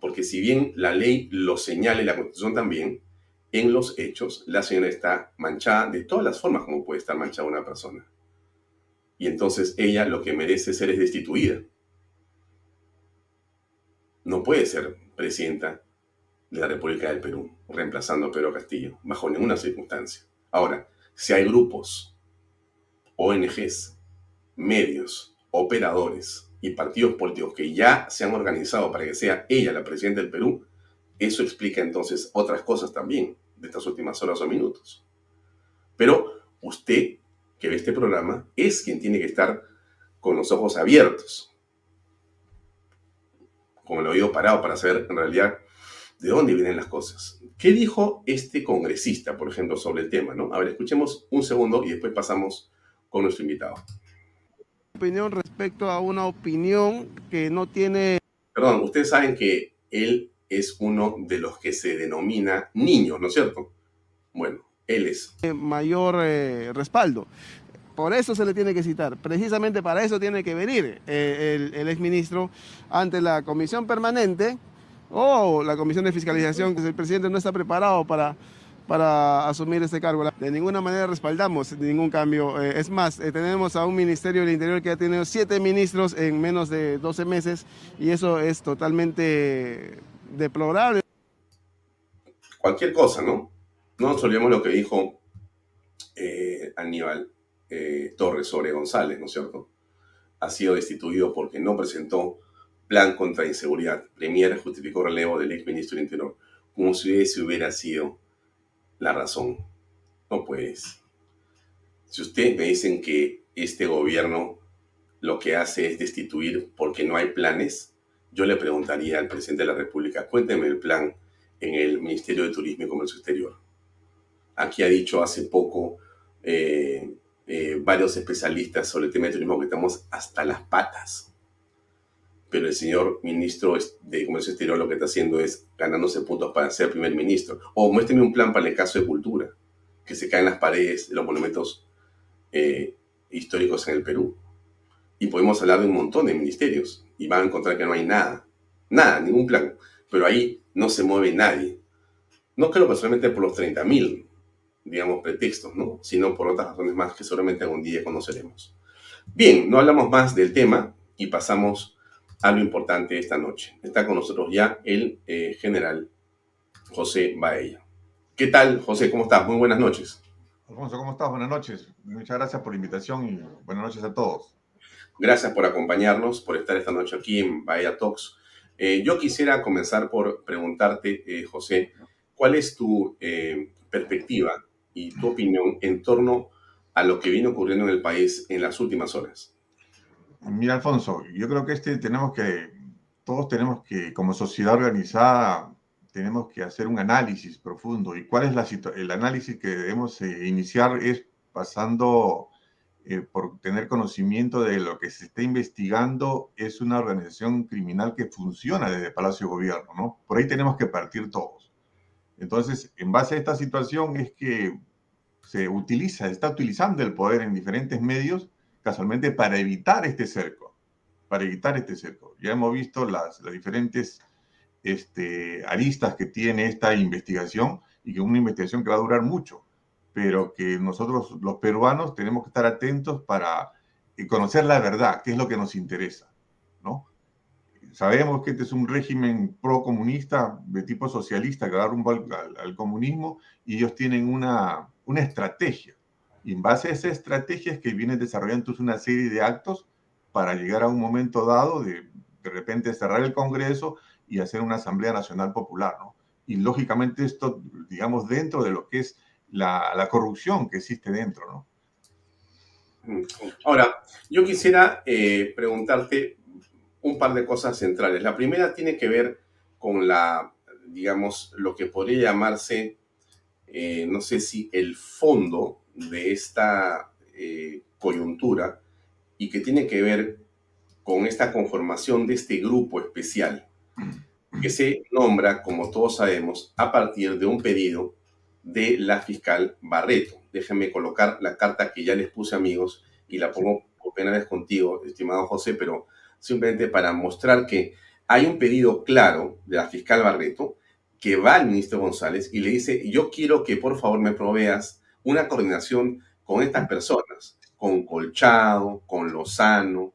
porque si bien la ley lo señala y la constitución también, en los hechos la señora está manchada de todas las formas como puede estar manchada una persona. Y entonces ella lo que merece ser es destituida. No puede ser presidenta de la República del Perú, reemplazando a Pedro Castillo, bajo ninguna circunstancia. Ahora, si hay grupos, ONGs, medios, operadores, y partidos políticos que ya se han organizado para que sea ella la presidenta del Perú, eso explica entonces otras cosas también de estas últimas horas o minutos. Pero usted que ve este programa es quien tiene que estar con los ojos abiertos, con el oído parado para saber en realidad de dónde vienen las cosas. ¿Qué dijo este congresista, por ejemplo, sobre el tema? ¿no? A ver, escuchemos un segundo y después pasamos con nuestro invitado opinión respecto a una opinión que no tiene... Perdón, ustedes saben que él es uno de los que se denomina niños, ¿no es cierto? Bueno, él es. Mayor eh, respaldo. Por eso se le tiene que citar. Precisamente para eso tiene que venir eh, el, el exministro ante la comisión permanente o la comisión de fiscalización, que el presidente no está preparado para para asumir este cargo. De ninguna manera respaldamos ningún cambio. Eh, es más, eh, tenemos a un Ministerio del Interior que ha tenido siete ministros en menos de 12 meses y eso es totalmente deplorable. Cualquier cosa, ¿no? No nos olvidemos lo que dijo eh, Aníbal Torres sobre González, ¿no es cierto? Ha sido destituido porque no presentó plan contra inseguridad. Premier justificó relevo del exministro del Interior como si ese hubiera sido la razón. No pues. Si ustedes me dicen que este gobierno lo que hace es destituir porque no hay planes, yo le preguntaría al presidente de la República, cuénteme el plan en el Ministerio de Turismo y Comercio Exterior. Aquí ha dicho hace poco eh, eh, varios especialistas sobre el tema de turismo que estamos hasta las patas pero el señor ministro de Comercio Exterior lo que está haciendo es ganándose puntos para ser primer ministro. O muéstrame un plan para el caso de cultura, que se caen las paredes de los monumentos eh, históricos en el Perú. Y podemos hablar de un montón de ministerios y van a encontrar que no hay nada, nada, ningún plan. Pero ahí no se mueve nadie. No creo personalmente por los 30.000, digamos, pretextos, ¿no? Sino por otras razones más que seguramente algún día conoceremos. Bien, no hablamos más del tema y pasamos algo importante esta noche. Está con nosotros ya el eh, general José Baella. ¿Qué tal, José? ¿Cómo estás? Muy buenas noches. Alfonso, ¿cómo estás? Buenas noches. Muchas gracias por la invitación y buenas noches a todos. Gracias por acompañarnos, por estar esta noche aquí en Bahía Talks. Eh, yo quisiera comenzar por preguntarte, eh, José, ¿cuál es tu perspectiva y tu opinión en torno a lo que viene ocurriendo en el país en las últimas horas? Mira, Alfonso, yo creo que este tenemos que, todos tenemos que, como sociedad organizada, tenemos que hacer un análisis profundo. ¿Y cuál es la el análisis que debemos eh, iniciar? Es pasando eh, por tener conocimiento de lo que se está investigando. Es una organización criminal que funciona desde Palacio Gobierno, ¿no? Por ahí tenemos que partir todos. Entonces, en base a esta situación es que se utiliza, está utilizando el poder en diferentes medios casualmente para evitar este cerco, para evitar este cerco. Ya hemos visto las, las diferentes este, aristas que tiene esta investigación y que es una investigación que va a durar mucho, pero que nosotros los peruanos tenemos que estar atentos para eh, conocer la verdad, qué es lo que nos interesa, ¿no? Sabemos que este es un régimen pro-comunista de tipo socialista que da rumbo al, al, comunismo y ellos tienen una, una estrategia y en base a esa estrategia es que viene desarrollando una serie de actos para llegar a un momento dado de de repente cerrar el Congreso y hacer una Asamblea Nacional Popular, ¿no? Y lógicamente esto, digamos, dentro de lo que es la, corrupción que existe dentro, ¿no? Ahora, yo quisiera eh, preguntarte un par de cosas centrales. La primera tiene que ver con la, digamos, lo que podría llamarse, eh, no sé si el fondo de esta eh, coyuntura y que tiene que ver con esta conformación de este grupo especial que se nombra, como todos sabemos, a partir de un pedido de la fiscal Barreto. Déjenme colocar la carta que ya les puse, amigos, y la pongo por primera vez contigo, estimado José, pero simplemente para mostrar que hay un pedido claro de la fiscal Barreto que va al ministro González y le dice, yo quiero que por favor me proveas una coordinación con estas personas, con Colchado, con Lozano,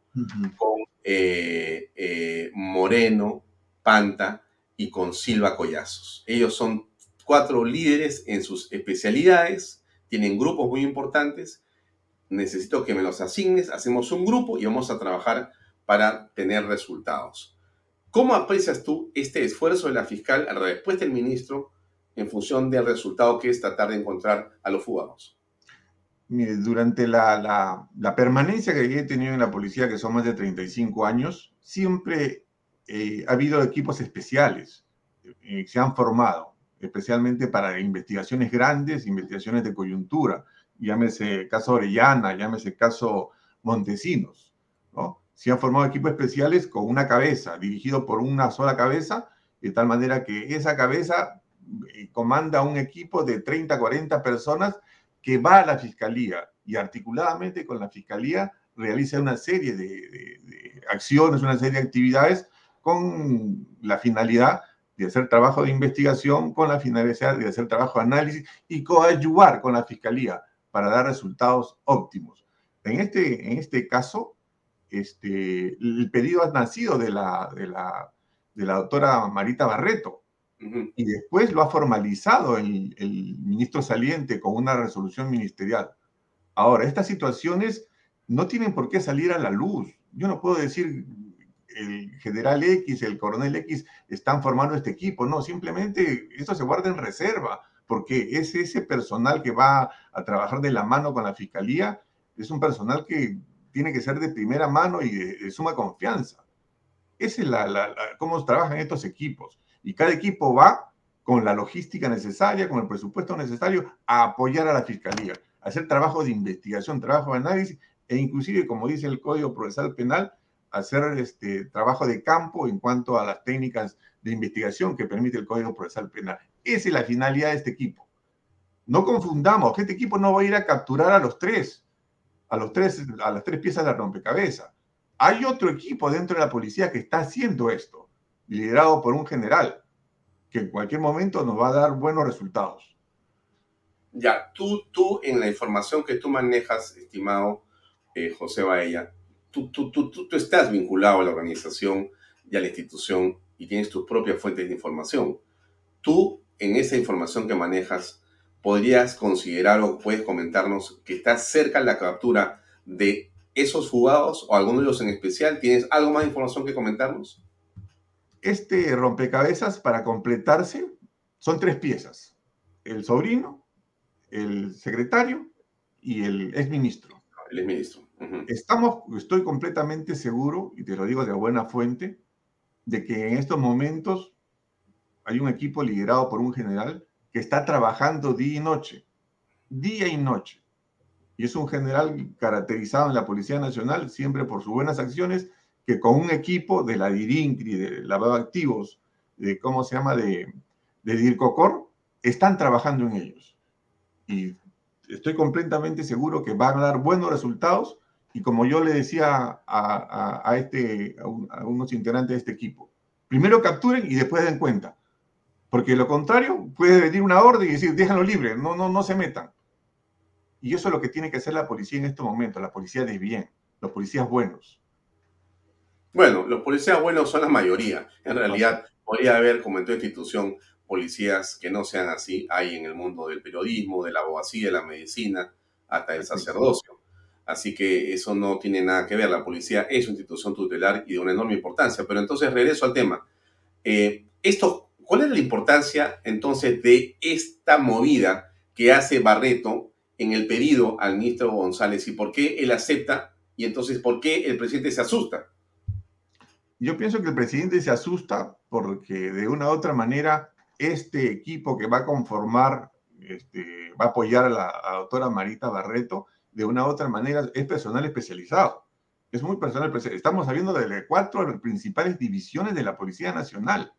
con eh, eh, Moreno, Panta y con Silva Collazos. Ellos son cuatro líderes en sus especialidades, tienen grupos muy importantes. Necesito que me los asignes, hacemos un grupo y vamos a trabajar para tener resultados. ¿Cómo aprecias tú este esfuerzo de la fiscal a la respuesta del ministro en función del resultado que es tratar de encontrar a los fugados? Mire, durante la, permanencia que he tenido en la policía, que son más de 35 años, siempre eh, ha habido equipos especiales que eh, se han formado, especialmente para investigaciones grandes, investigaciones de coyuntura, llámese caso Orellana, llámese caso Montesinos, ¿no? Se han formado equipos especiales con una cabeza, dirigido por una sola cabeza, de tal manera que esa cabeza comanda un equipo de 30, 40 personas que va a la fiscalía y articuladamente con la fiscalía realiza una serie de, acciones, una serie de actividades con la finalidad de hacer trabajo de investigación, con la finalidad de hacer trabajo de análisis y coadyuvar con la fiscalía para dar resultados óptimos. En este, en este caso, este, el pedido ha nacido de la, de la, de la doctora Marita Barreto, y después lo ha formalizado el, ministro saliente con una resolución ministerial. Ahora, estas situaciones no tienen por qué salir a la luz. Yo no puedo decir el general X, el coronel X están formando este equipo. No, simplemente esto se guarda en reserva, porque es ese personal que va a trabajar de la mano con la fiscalía, es un personal que tiene que ser de primera mano y de, suma confianza. Esa es la, cómo trabajan estos equipos y cada equipo va con la logística necesaria, con el presupuesto necesario a apoyar a la fiscalía, a hacer trabajo de investigación, trabajo de análisis e inclusive, como dice el Código Procesal Penal, hacer este trabajo de campo en cuanto a las técnicas de investigación que permite el Código Procesal Penal. Esa es la finalidad de este equipo. No confundamos, que este equipo no va a ir a capturar a los tres, a los tres, a las tres piezas de rompecabezas. Hay otro equipo dentro de la policía que está haciendo esto liderado por un general, que en cualquier momento nos va a dar buenos resultados. Ya, tú, tú en la información que tú manejas, estimado eh, José Baella, tú, tú, tú, tú, estás vinculado a la organización y a la institución y tienes tus propias fuentes de información. Tú, en esa información que manejas, podrías considerar o puedes comentarnos que estás cerca de la captura de esos fugados o alguno de ellos en especial. ¿Tienes algo más de información que comentarnos? Este rompecabezas, para completarse, son tres piezas. El sobrino, el secretario y el exministro. El exministro. Estamos, estoy completamente seguro, y te lo digo de buena fuente, de que en estos momentos hay un equipo liderado por un general que está trabajando día y noche, día y noche. Y es un general caracterizado en la Policía Nacional siempre por sus buenas acciones que con un equipo de la DIRINCRI, de lavado de activos, de cómo se llama, de, de DIRCOCOR, están trabajando en ellos. Y estoy completamente seguro que van a dar buenos resultados. Y como yo le decía a, a, este, a, unos integrantes de este equipo, primero capturen y después den cuenta. Porque lo contrario, puede venir una orden y decir, déjenlo libre, no, no, no se metan. Y eso es lo que tiene que hacer la policía en estos momentos, la policía de bien, los policías buenos. Bueno, los policías buenos son la mayoría. En realidad, podría haber, como en toda institución, policías que no sean así. Hay en el mundo del periodismo, de la abogacía, de la medicina, hasta el sacerdocio. Así que eso no tiene nada que ver. La policía es una institución tutelar y de una enorme importancia. Pero entonces regreso al tema. Eh, esto, ¿Cuál es la importancia entonces de esta movida que hace Barreto en el pedido al ministro González y por qué él acepta y entonces por qué el presidente se asusta. Yo pienso que el presidente se asusta porque de una u otra manera este equipo que va a conformar, este, va a apoyar a la doctora Marita Barreto, de una u otra manera es personal especializado. Es muy personal especializado. Estamos hablando de cuatro principales divisiones de la Policía Nacional.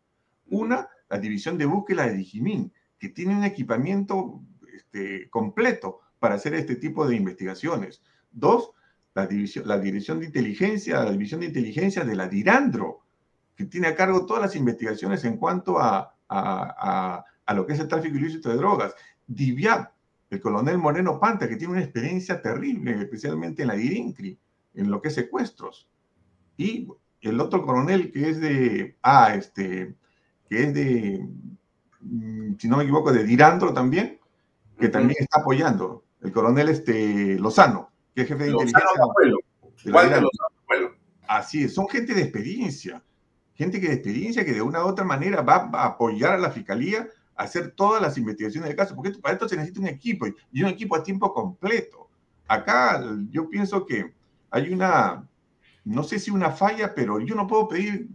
Una, la división de búsqueda de Dijimín, que tiene un equipamiento este, completo para hacer este tipo de investigaciones. Dos, la, división, la Dirección de Inteligencia, la División de Inteligencia de la DIRANDRO, que tiene a cargo todas las investigaciones en cuanto a, a, lo que es el tráfico ilícito de drogas. DIVIAP, el coronel Moreno Panta, que tiene una experiencia terrible, especialmente en la DIRINCRI, en lo que es secuestros. Y el otro coronel que es de, ah, este, que es de, mm, si no me equivoco, de Dirandro también, que también está apoyando, el coronel este, Lozano, que es jefe de inteligencia. Así es, son gente de experiencia, gente que de experiencia que de una u otra manera va a apoyar a la fiscalía a hacer todas las investigaciones del caso, porque para esto se necesita un equipo y un equipo a tiempo completo. Acá yo pienso que hay una, no sé si una falla, pero yo no puedo pedir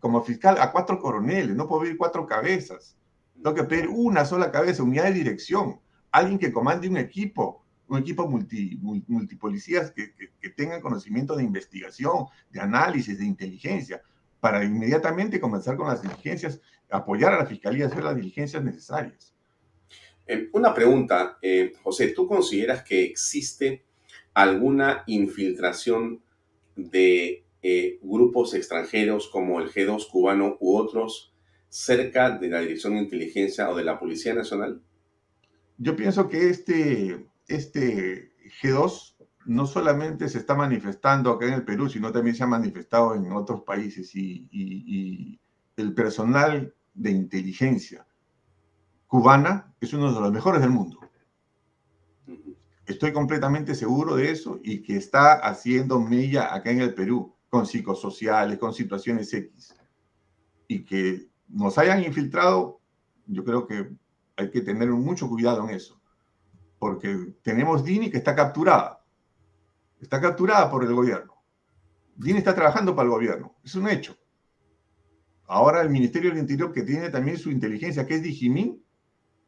como fiscal a cuatro coroneles, no puedo pedir cuatro cabezas. Tengo que pedir una sola cabeza, unidad de dirección, alguien que comande un equipo, un equipo multi, multipolicías que, que, tengan conocimiento de investigación, de análisis, de inteligencia, para inmediatamente comenzar con las diligencias, apoyar a la fiscalía hacer las diligencias necesarias. Eh, una pregunta, eh, José, ¿tú consideras que existe alguna infiltración de eh, grupos extranjeros como el G2 cubano u otros cerca de la Dirección de Inteligencia o de la Policía Nacional? Yo pienso que este, este G2 no solamente se está manifestando acá en el Perú, sino también se ha manifestado en otros países y, y el personal de inteligencia cubana es uno de los mejores del mundo. Estoy completamente seguro de eso y que está haciendo mella acá en el Perú con psicosociales, con situaciones X. Y que nos hayan infiltrado, yo creo que hay que tener mucho cuidado en eso. Porque tenemos Dini que está capturada. Está capturada por el gobierno. Dini está trabajando para el gobierno. Es un hecho. Ahora el Ministerio del Interior, que tiene también su inteligencia, que es Dijimín,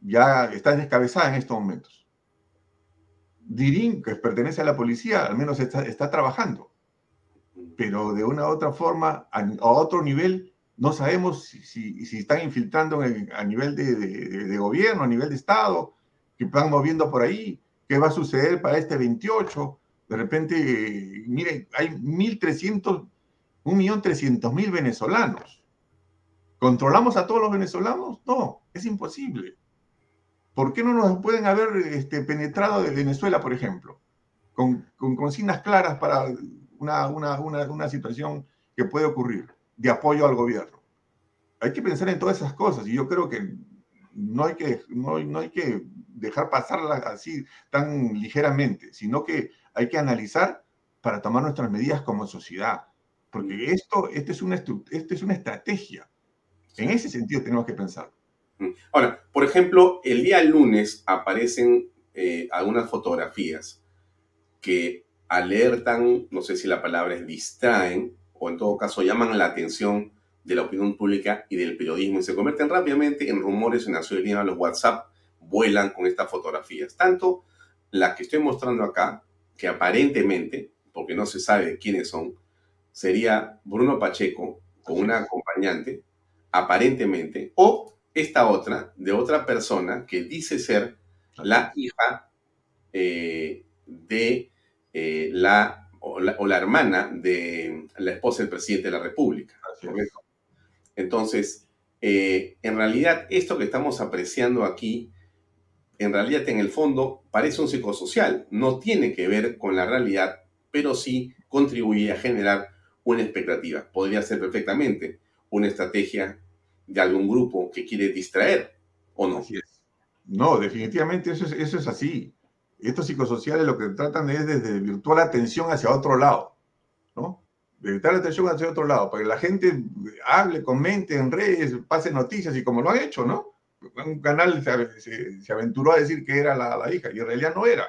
ya está descabezada en estos momentos. Dirín, que pertenece a la policía, al menos está, trabajando. Pero de una u otra forma, a, otro nivel, no sabemos si, si, están infiltrando a nivel de, gobierno, a nivel de Estado, que van moviendo por ahí, qué va a suceder para este 28. De repente, miren, hay 1.300, 1.300.000 venezolanos. ¿Controlamos a todos los venezolanos? No, es imposible. ¿Por qué no nos pueden haber este, penetrado de Venezuela, por ejemplo? Con, con consignas claras para una, una, una, situación que puede ocurrir de apoyo al gobierno. Hay que pensar en todas esas cosas y yo creo que no hay que, no, no hay que dejar pasarlas así tan ligeramente, sino que hay que analizar para tomar nuestras medidas como sociedad. Porque esto, esto es, una, esto es una estrategia. En ese sentido tenemos que pensar. Ahora, por ejemplo, el día lunes aparecen eh, algunas fotografías que alertan, no sé si la palabra es distraen, o en todo caso llaman la atención de la opinión pública y del periodismo y se convierten rápidamente en rumores en la ciudadanía. Los WhatsApp vuelan con estas fotografías. Tanto las que estoy mostrando acá, que aparentemente, porque no se sabe quiénes son, sería Bruno Pacheco con una acompañante, aparentemente, o esta otra de otra persona que dice ser la hija eh, de eh, la o, la hermana de la esposa del presidente de la República. Entonces, eh, en realidad, esto que estamos apreciando aquí, en realidad, en el fondo, parece un psicosocial. No tiene que ver con la realidad, pero sí contribuye a generar una expectativa. Podría ser perfectamente una estrategia de algún grupo que quiere distraer, ¿o no? No, definitivamente eso es, eso es así. Estos psicosociales lo que tratan es de virtual atención hacia otro lado, ¿no? De la atención hacia otro lado, para que la gente hable, comente en redes, pase noticias y como lo han hecho, ¿no? Un canal se, aventuró a decir que era la, hija y en realidad no era.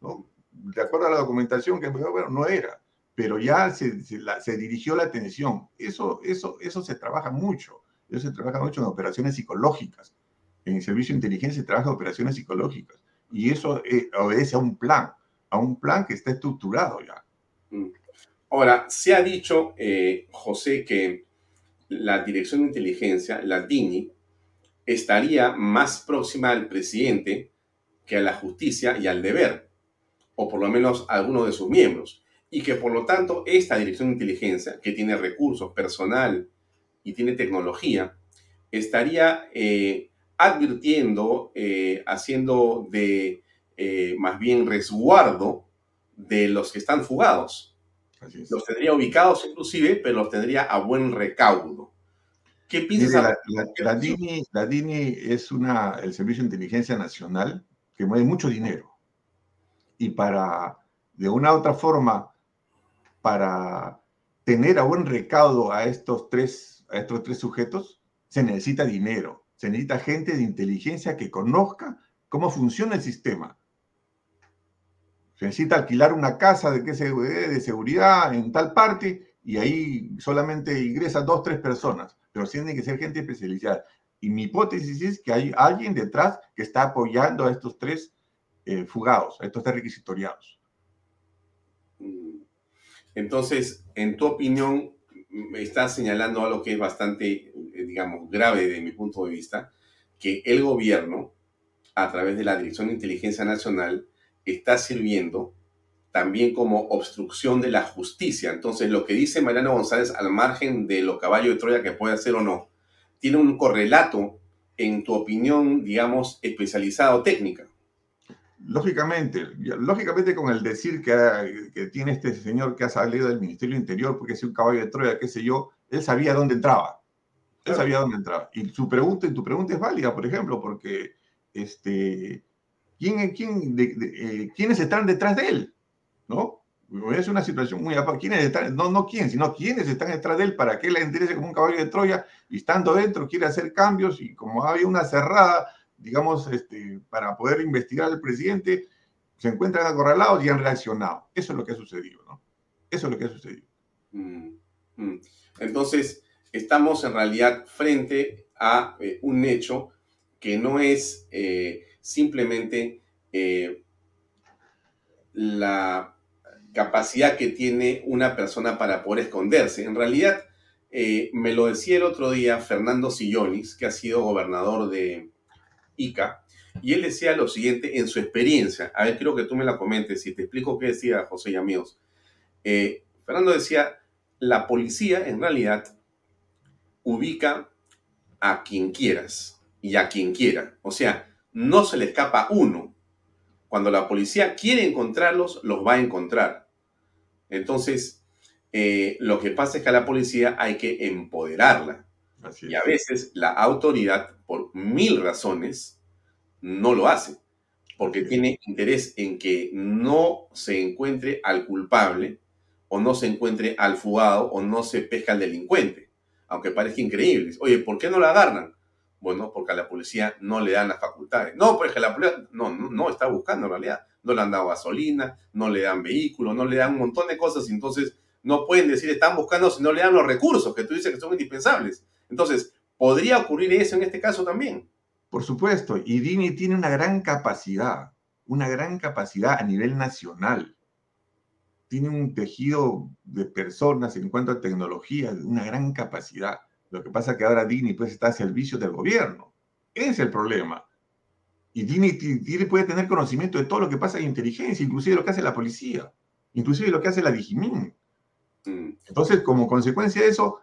¿no? De acuerdo a la documentación que bueno, no era, pero ya se, se, dirigió la atención. Eso, eso, eso se trabaja mucho. Eso se trabaja mucho en operaciones psicológicas. En el servicio de inteligencia se trabaja operaciones psicológicas. Y eso eh, obedece a un plan, a un plan que está estructurado ya. Mm. Ahora, se ha dicho, eh, José, que la Dirección de Inteligencia, la DINI, estaría más próxima al presidente que a la justicia y al deber, o por lo menos a alguno de sus miembros, y que por lo tanto esta Dirección de Inteligencia, que tiene recursos, personal y tiene tecnología, estaría eh, advirtiendo, eh, haciendo de eh, más bien resguardo de los que están fugados. Los tendría ubicados inclusive, pero los tendría a buen recaudo. ¿Qué piensas? La, DINI, la, DINI, es una, el Servicio de Inteligencia Nacional que mueve mucho dinero. Y para, de una u otra forma, para tener a buen recaudo a estos tres, a estos tres sujetos, se necesita dinero. Se necesita gente de inteligencia que conozca cómo funciona el sistema se necesita alquilar una casa de, de seguridad en tal parte y ahí solamente ingresan dos, tres personas, pero tienen que ser gente especializada. Y mi hipótesis es que hay alguien detrás que está apoyando a estos tres eh, fugados, a estos tres requisitoriados. Mm. Entonces, en tu opinión, me estás señalando algo que es bastante, eh, digamos, grave de mi punto de vista, que el gobierno, a través de la Dirección de Inteligencia Nacional, está sirviendo también como obstrucción de la justicia. Entonces, lo que dice Mariano González, al margen de lo caballo de Troya que puede hacer o no, tiene un correlato en tu opinión, digamos, especializada o técnica. Lógicamente, lógicamente con el decir que, que, tiene este señor que ha salido del Ministerio Interior porque es un caballo de Troya, qué sé yo, él sabía dónde entraba. Él sabía dónde entraba. Y su pregunta, y tu pregunta es válida, por ejemplo, porque este, quién, quién, eh, quiénes están detrás de él, ¿no? Es una situación muy ¿Quiénes están? No, no quién, sino quiénes están detrás de él para que él le interese como un caballo de Troya y estando dentro quiere hacer cambios y como había una cerrada, digamos, este, para poder investigar al presidente, se encuentran acorralados y han reaccionado. Eso es lo que ha sucedido, ¿no? Eso es lo que ha sucedido. Mm, mm. Entonces, estamos en realidad frente a eh, un hecho que no es eh, simplemente eh, la capacidad que tiene una persona para poder esconderse. En realidad, eh, me lo decía el otro día Fernando Sillonis, que ha sido gobernador de Ica, y él decía lo siguiente en su experiencia. A ver, quiero que tú me la comentes y te explico qué decía José y amigos. Eh, Fernando decía, la policía en realidad ubica a quien quieras y a quien quiera. O sea, no se le escapa uno. Cuando la policía quiere encontrarlos, los va a encontrar. Entonces, eh, lo que pasa es que a la policía hay que empoderarla. y a veces la autoridad, por mil razones, no lo hace. Porque tiene interés en que no se encuentre al culpable, o no se encuentre al fugado, o no se pesca al delincuente. Aunque parezca increíble. Oye, ¿por qué no la agarran? Bueno, porque a la policía no le dan las facultades. No, porque la policía no, no, está buscando en realidad. No le han dado gasolina, no le dan vehículos, no le dan un montón de cosas. Entonces, no pueden decir están buscando si no le dan los recursos que tú dices que son indispensables. Entonces, ¿podría ocurrir eso en este caso también? Por supuesto, y Dini tiene una gran capacidad, una gran capacidad a nivel nacional. Tiene un tejido de personas en cuanto a tecnología, una gran capacidad lo que pasa es que ahora Dini pues, está al servicio del gobierno. Ese es el problema. Y Dini, puede tener conocimiento de todo lo que pasa en inteligencia, inclusive lo que hace la policía, inclusive lo que hace la Digimin. Mm. Entonces, como consecuencia de eso,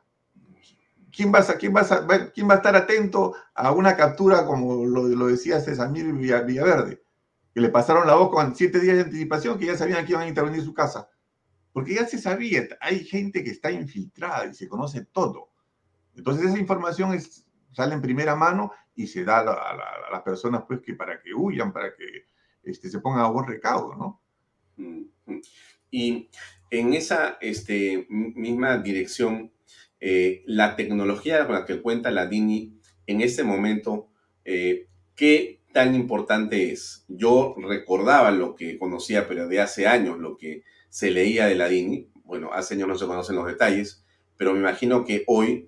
¿quién va, a, quién, va a, quién va a estar atento a una captura como lo, lo decía César Villaverde? Que le pasaron la voz con siete días de anticipación que ya sabían que iban a intervenir su casa. Porque ya se sabía, hay gente que está infiltrada y se conoce todo. Entonces esa información es, sale en primera mano y se da a, las personas pues que para que huyan, para que este, se pongan a buen recaudo, ¿no? Y en esa este, misma dirección, eh, la tecnología con la que cuenta la DINI en este momento Eh, ¿Qué tan importante es? Yo recordaba lo que conocía, pero de hace años, lo que se leía de la DINI. Bueno, hace años no se conocen los detalles, pero me imagino que hoy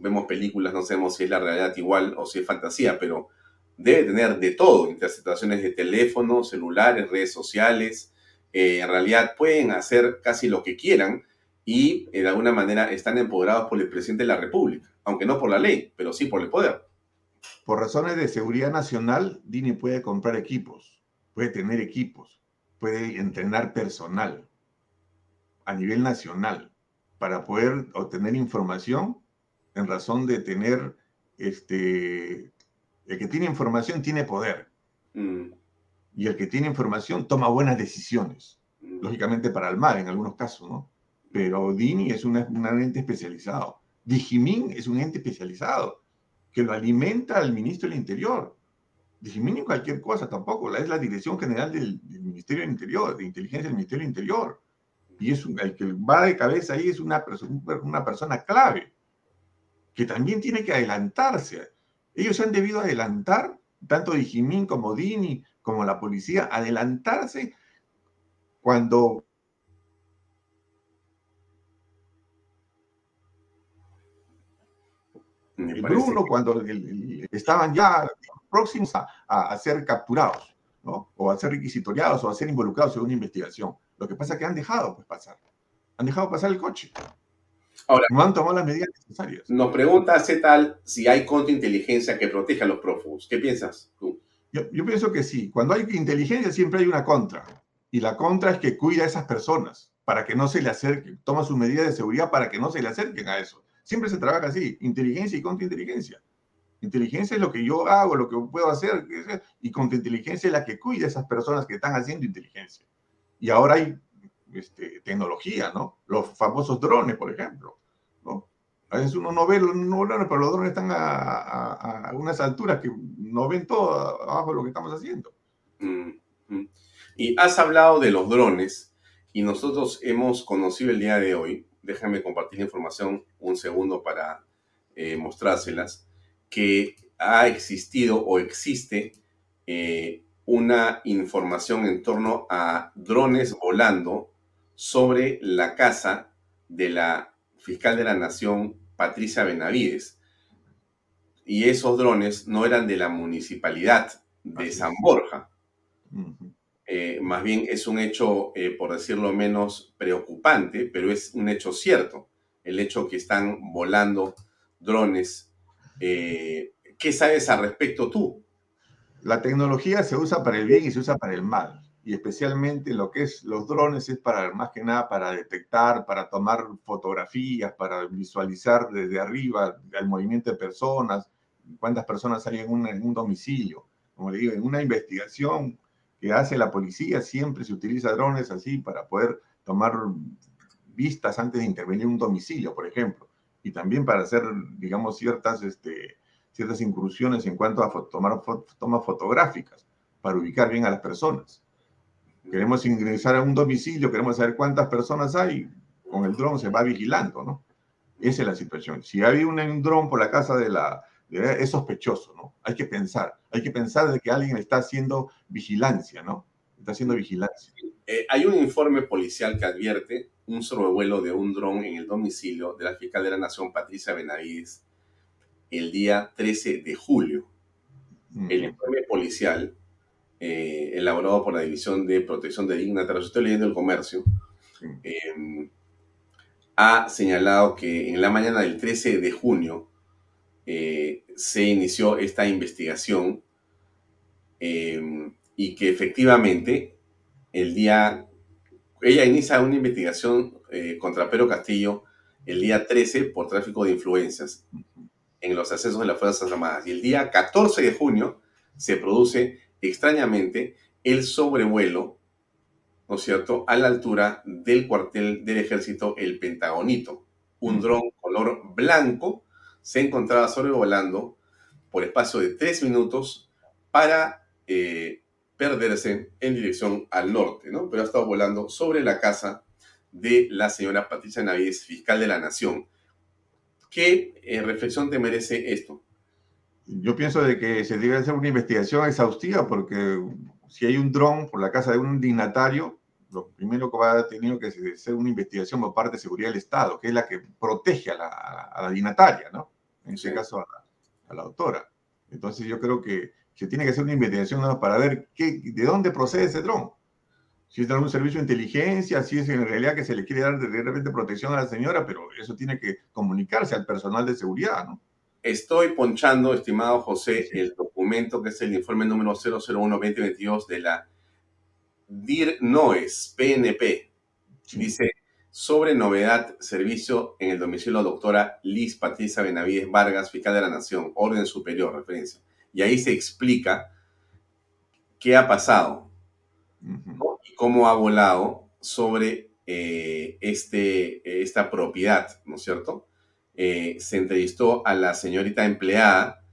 vemos películas, no sabemos si es la realidad igual o si es fantasía, pero debe tener de todo, interceptaciones de teléfonos, celulares, redes sociales. Eh, en realidad pueden hacer casi lo que quieran y eh, de alguna manera están empoderados por el presidente de la República, aunque no por la ley, pero sí por el poder. Por razones de seguridad nacional, Dini puede comprar equipos, puede tener equipos, puede entrenar personal a nivel nacional para poder obtener información en razón de tener, este, el que tiene información tiene poder. Mm. Y el que tiene información toma buenas decisiones, mm. lógicamente para el mal en algunos casos, ¿no? Pero Dini es un ente especializado. Digimin es un ente especializado que lo alimenta al ministro del Interior. Digimin en cualquier cosa tampoco, es la Dirección General del, Ministerio del Interior, de Inteligencia del Ministerio del Interior. Y es el que va de cabeza ahí es una, una persona clave, que también tiene que adelantarse. Ellos se han debido adelantar, tanto Digimin como Dini, como la policía, adelantarse cuando Bruno, cuando estaban ya próximos a, ser capturados, ¿no? O a ser requisitoriados o a ser involucrados en una investigación. Lo que pasa es que han dejado pues, pasar. Han dejado pasar el coche. Ahora, no han tomado las medidas necesarias. Nos pregunta tal si hay contrainteligencia que proteja a los prófugos. ¿Qué piensas tú? Yo, yo pienso que sí. Cuando hay inteligencia siempre hay una contra. Y la contra es que cuida a esas personas para que no se le acerquen. Toma sus medidas de seguridad para que no se le acerquen a eso. Siempre se trabaja así, inteligencia y contrainteligencia. Inteligencia es lo que yo hago, lo que puedo hacer, y contrainteligencia es la que cuida a esas personas que están haciendo inteligencia. Y ahora hay este, tecnología, ¿no? Los famosos drones, por ejemplo. A veces uno no ve los drones, pero los drones están a, unas alturas que no ven todo abajo de lo que estamos haciendo. Mm, mm. Y has hablado de los drones, y nosotros hemos conocido el día de hoy déjame compartir la información un segundo para eh, mostrárselas, que ha existido o existe eh, una información en torno a drones volando sobre la casa de la fiscal de la Nación, Patricia Benavides. Y esos drones no eran de la municipalidad de San Borja. Eh, más bien es un hecho, eh, por decirlo menos, preocupante, pero es un hecho cierto, el hecho que están volando drones. Eh, ¿Qué sabes al respecto tú? La tecnología se usa para el bien y se usa para el mal. Y especialmente lo que es los drones es para, más que nada, para detectar, para tomar fotografías, para visualizar desde arriba el movimiento de personas, cuántas personas hay en un domicilio. Como le digo, en una investigación que hace la policía, siempre se utiliza drones así para poder tomar vistas antes de intervenir en un domicilio, por ejemplo, y también para hacer, digamos, ciertas, este, ciertas incursiones en cuanto a tomar tomas fotográficas, para ubicar bien a las personas. Queremos ingresar a un domicilio, queremos saber cuántas personas hay, con el dron se va vigilando, ¿no? Esa es la situación. Si hay un, un dron por la casa de la, es sospechoso, ¿no? Hay que pensar, hay que pensar de que alguien está haciendo vigilancia, ¿no? Está haciendo vigilancia. Eh, hay un informe policial que advierte un sobrevuelo de un dron en el domicilio de la fiscal de la Nación, Patricia Benavides, el día 13 de julio. El informe policial, eh, elaborado por la División de Protección de Dignatarios, estoy leyendo el comercio, em, ha señalado que en la mañana del 13 de junio, eh, se inició esta investigación eh, y que efectivamente el día, ella inicia una investigación eh, contra Pedro Castillo el día 13 por tráfico de influencias en los accesos de las Fuerzas Armadas. Y el día 14 de junio se produce extrañamente el sobrevuelo, ¿no es cierto?, a la altura del cuartel del ejército El Pentagonito, un dron color blanco se encontraba sobrevolando por espacio de tres minutos para eh, perderse en dirección al norte, ¿no? Pero ha estado volando sobre la casa de la señora Patricia Navides, fiscal de la Nación. ¿Qué eh, reflexión te merece esto? Yo pienso de que se debe hacer una investigación exhaustiva porque si hay un dron por la casa de un dignatario, lo primero que va a tener que hacer una investigación por parte de seguridad del Estado, que es la que protege a la, a la dignataria, ¿no? En este caso a la, a la, doctora. Entonces yo creo que se tiene que hacer una investigación para ver qué, de dónde procede ese dron. Si es de algún servicio de inteligencia, si es en realidad que se le quiere dar de repente protección a la señora, pero eso tiene que comunicarse al personal de seguridad, ¿no? Estoy ponchando, estimado José, el documento que es el informe número 001-2022 de la DIR NOES, PNP. Dice, sobre novedad, servicio en el domicilio doctora Liz Patricia Benavides Vargas, fiscal de la Nación, orden superior, referencia. Y ahí se explica qué ha pasado y cómo ha volado sobre eh, este, esta propiedad, ¿no es cierto? Eh, se entrevistó a la señorita empleada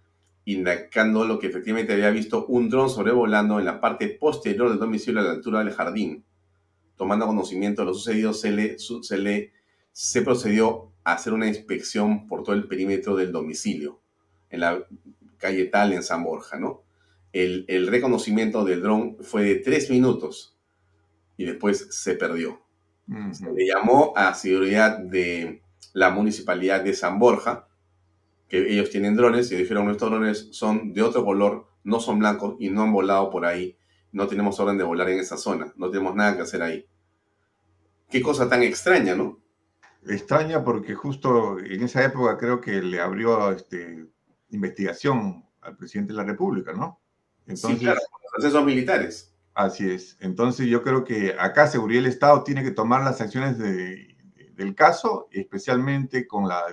indicando lo que efectivamente había visto un dron sobrevolando en la parte posterior del domicilio a la altura del jardín. Tomando conocimiento de lo sucedido, se le, se le se procedió a hacer una inspección por todo el perímetro del domicilio, en la calle Tal, en San Borja, ¿no? El, el reconocimiento del dron fue de tres minutos y después se perdió. Se le llamó a seguridad de la municipalidad de San Borja, que ellos tienen drones y dijeron nuestros drones son de otro color, no son blancos y no han volado por ahí. No tenemos orden de volar en esa zona, no tenemos nada que hacer ahí. Qué cosa tan extraña, ¿no? Extraña porque justo en esa época creo que le abrió este, investigación al presidente de la República, ¿no? Entonces, sí, claro, los procesos militares. Así es. Entonces yo creo que acá Seguridad del Estado tiene que tomar las acciones de del caso, especialmente con la,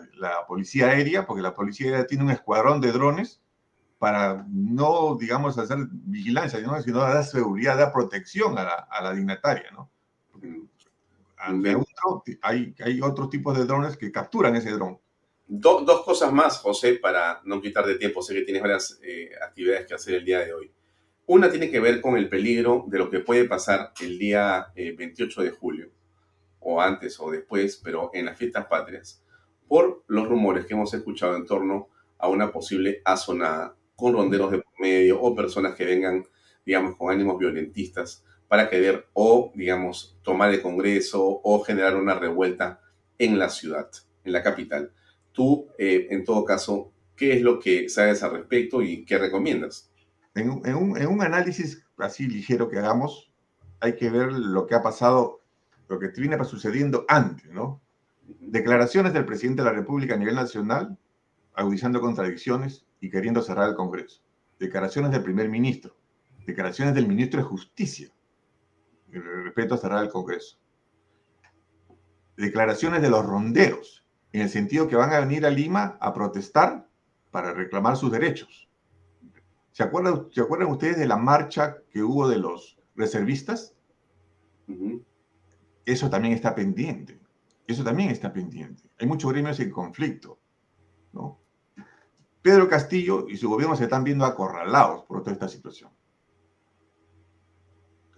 policía aérea, porque la policía aérea tiene un escuadrón de drones para no, digamos, hacer vigilancia, sino dar seguridad, dar protección a la, dignataria, ¿no? hay, hay otros tipos de drones que capturan ese dron. dos cosas más, José, para no quitar de tiempo. Sé que tienes varias eh, actividades que hacer el día de hoy. Una tiene que ver con el peligro de lo que puede pasar el día 28 eh, de julio o antes o después, pero en las fiestas patrias, por los rumores que hemos escuchado en torno a una posible azonada con ronderos de medio o personas que vengan, digamos, con ánimos violentistas para querer o, digamos, tomar el Congreso o generar una revuelta en la ciudad, en la capital. Tú, eh, en todo caso, ¿qué es lo que sabes al respecto y qué recomiendas? En un, en un análisis así ligero que hagamos, hay que ver lo que ha pasado lo que viene sucediendo antes, ¿no? Declaraciones del presidente de la República a nivel nacional, agudizando contradicciones y queriendo cerrar el Congreso. Declaraciones del primer ministro, declaraciones del ministro de Justicia, respeto a cerrar el Congreso. Declaraciones de los ronderos, en el sentido que van a venir a Lima a protestar para reclamar sus derechos. ¿Se acuerdan, ¿se acuerdan ustedes de la marcha que hubo de los reservistas? Eso también está pendiente. Eso también está pendiente. Hay muchos gremios en conflicto. ¿no? Pedro Castillo y su gobierno se están viendo acorralados por toda esta situación.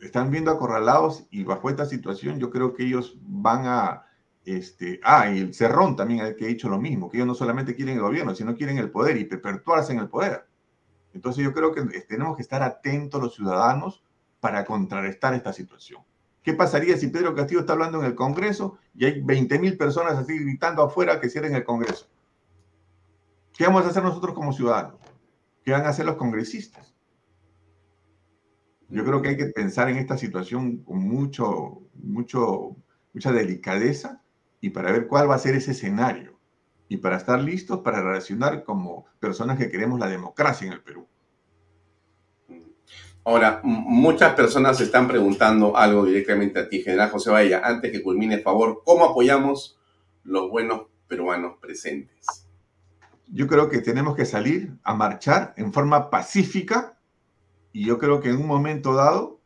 Están viendo acorralados y bajo esta situación yo creo que ellos van a... Este, ah, y el Cerrón también que ha dicho lo mismo, que ellos no solamente quieren el gobierno, sino quieren el poder y perpetuarse en el poder. Entonces yo creo que tenemos que estar atentos los ciudadanos para contrarrestar esta situación. ¿Qué pasaría si Pedro Castillo está hablando en el Congreso y hay 20.000 personas así gritando afuera que cierren el Congreso? ¿Qué vamos a hacer nosotros como ciudadanos? ¿Qué van a hacer los congresistas? Yo creo que hay que pensar en esta situación con mucho, mucho, mucha delicadeza y para ver cuál va a ser ese escenario y para estar listos para reaccionar como personas que queremos la democracia en el Perú. Ahora, muchas personas se están preguntando algo directamente a ti, General José Bahía. Antes que culmine, favor, ¿cómo apoyamos los buenos peruanos presentes? Yo creo que tenemos que salir a marchar en forma pacífica y yo creo que en un momento dado,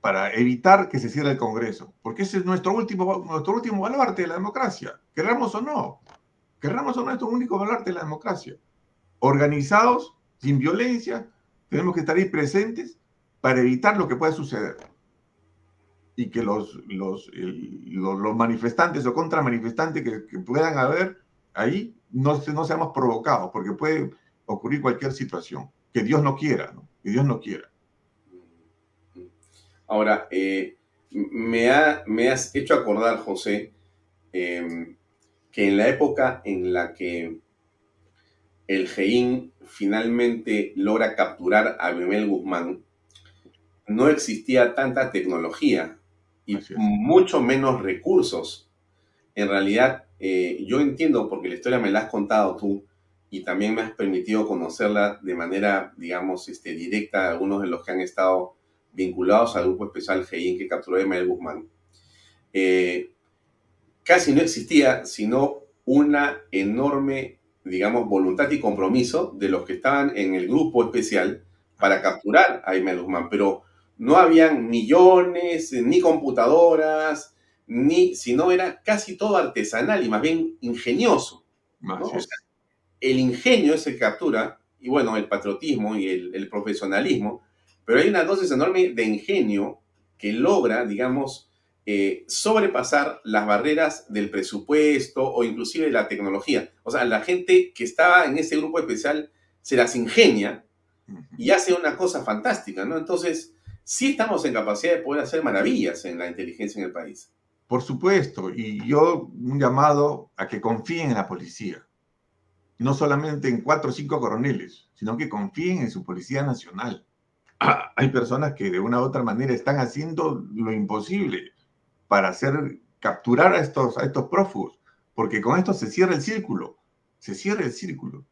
para evitar que se cierre el Congreso, porque ese es nuestro último, nuestro último baluarte de la democracia, querramos o no, querramos o no, es nuestro único baluarte de la democracia. Organizados, sin violencia, tenemos que estar ahí presentes para evitar lo que pueda suceder. Y que los, los, los, manifestantes o contramanifestantes que, que puedan haber ahí no, no seamos provocados, porque puede ocurrir cualquier situación. Que Dios no quiera, ¿no? Que Dios no quiera. Ahora, eh, me, ha, me, has hecho acordar, José, em, que en la época en la que el GEIN finalmente logra capturar a Bimel Guzmán, no existía tanta tecnología y mucho menos recursos. En realidad, eh, yo entiendo, porque la historia me la has contado tú, y también me has permitido conocerla de manera, digamos, este, directa a algunos de los que han estado vinculados al grupo especial GEIN que capturó a Bimel Guzmán. Eh, casi no existía sino una enorme digamos, voluntad y compromiso de los que estaban en el grupo especial para capturar a Guzmán, pero no habían millones, ni computadoras, ni, sino era casi todo artesanal y más bien ingenioso. el ingenio es el que captura, y bueno, el patriotismo y el, el profesionalismo, pero hay una dosis enorme de ingenio que logra, digamos, eh, sobrepasar las barreras del presupuesto o inclusive de la tecnología. O sea, la gente que estaba en ese grupo especial se las ingenia y hace una cosa fantástica, ¿no? Entonces, sí estamos en capacidad de poder hacer maravillas en la inteligencia en el país. Por supuesto, y yo un llamado a que confíen en la policía, no solamente en cuatro o cinco coroneles, sino que confíen en su Policía Nacional. Ah, hay personas que de una u otra manera están haciendo lo imposible para hacer capturar a estos, a estos prófugos, porque con esto se cierra el círculo, se cierra el círculo.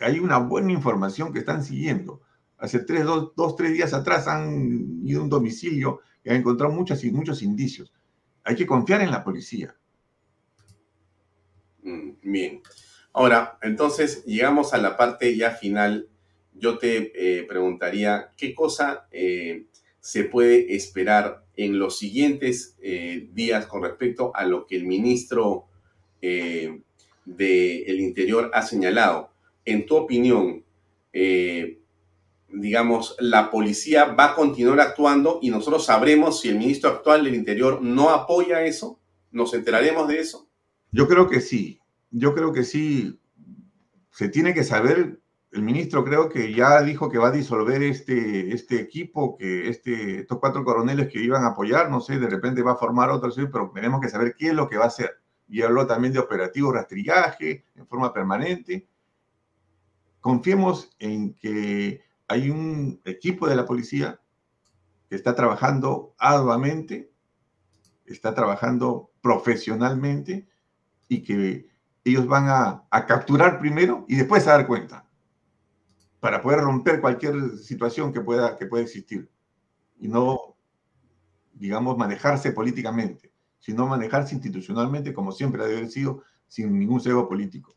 Hay una buena información que están siguiendo. Hace tres, dos, dos tres días atrás han ido a un domicilio y han encontrado muchos, muchos indicios. Hay que confiar en la policía. Mm, bien. Ahora, entonces llegamos a la parte ya final. Yo te eh, preguntaría, ¿qué cosa eh, se puede esperar en los siguientes eh, días con respecto a lo que el ministro eh, del Interior ha señalado. En tu opinión, eh, digamos, la policía va a continuar actuando y nosotros sabremos si el ministro actual del Interior no apoya eso. ¿Nos enteraremos de eso? Yo creo que sí. Yo creo que sí. Se tiene que saber el ministro creo que ya dijo que va a disolver este, este equipo, que este, estos cuatro coroneles que iban a apoyar, no sé, de repente va a formar otro, pero tenemos que saber qué es lo que va a hacer. Y habló también de operativo rastrillaje en forma permanente. Confiemos en que hay un equipo de la policía que está trabajando arduamente, está trabajando profesionalmente y que ellos van a, a capturar primero y después a dar cuenta para poder romper cualquier situación que pueda, que pueda existir y no, digamos, manejarse políticamente, sino manejarse institucionalmente como siempre ha de haber sido, sin ningún cebo político.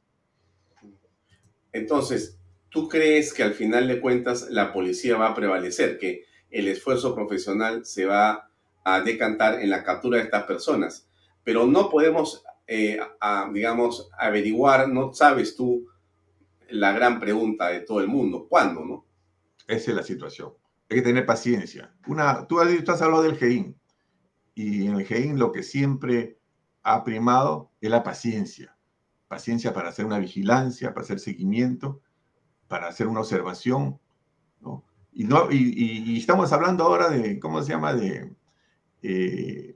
Entonces, ¿tú crees que al final de cuentas la policía va a prevalecer, que el esfuerzo profesional se va a decantar en la captura de estas personas? Pero no podemos, eh, digamos, averiguar, no sabes tú la gran pregunta de todo el mundo. ¿Cuándo, no? Esa es la situación. Hay que tener paciencia. Una, tú, has, hablado del GEIN. Y en el GEIN lo que siempre ha primado es la paciencia. Paciencia para hacer una vigilancia, para hacer seguimiento, para hacer una observación. ¿no? Y, no, y, estamos hablando ahora de, ¿cómo se llama? De eh,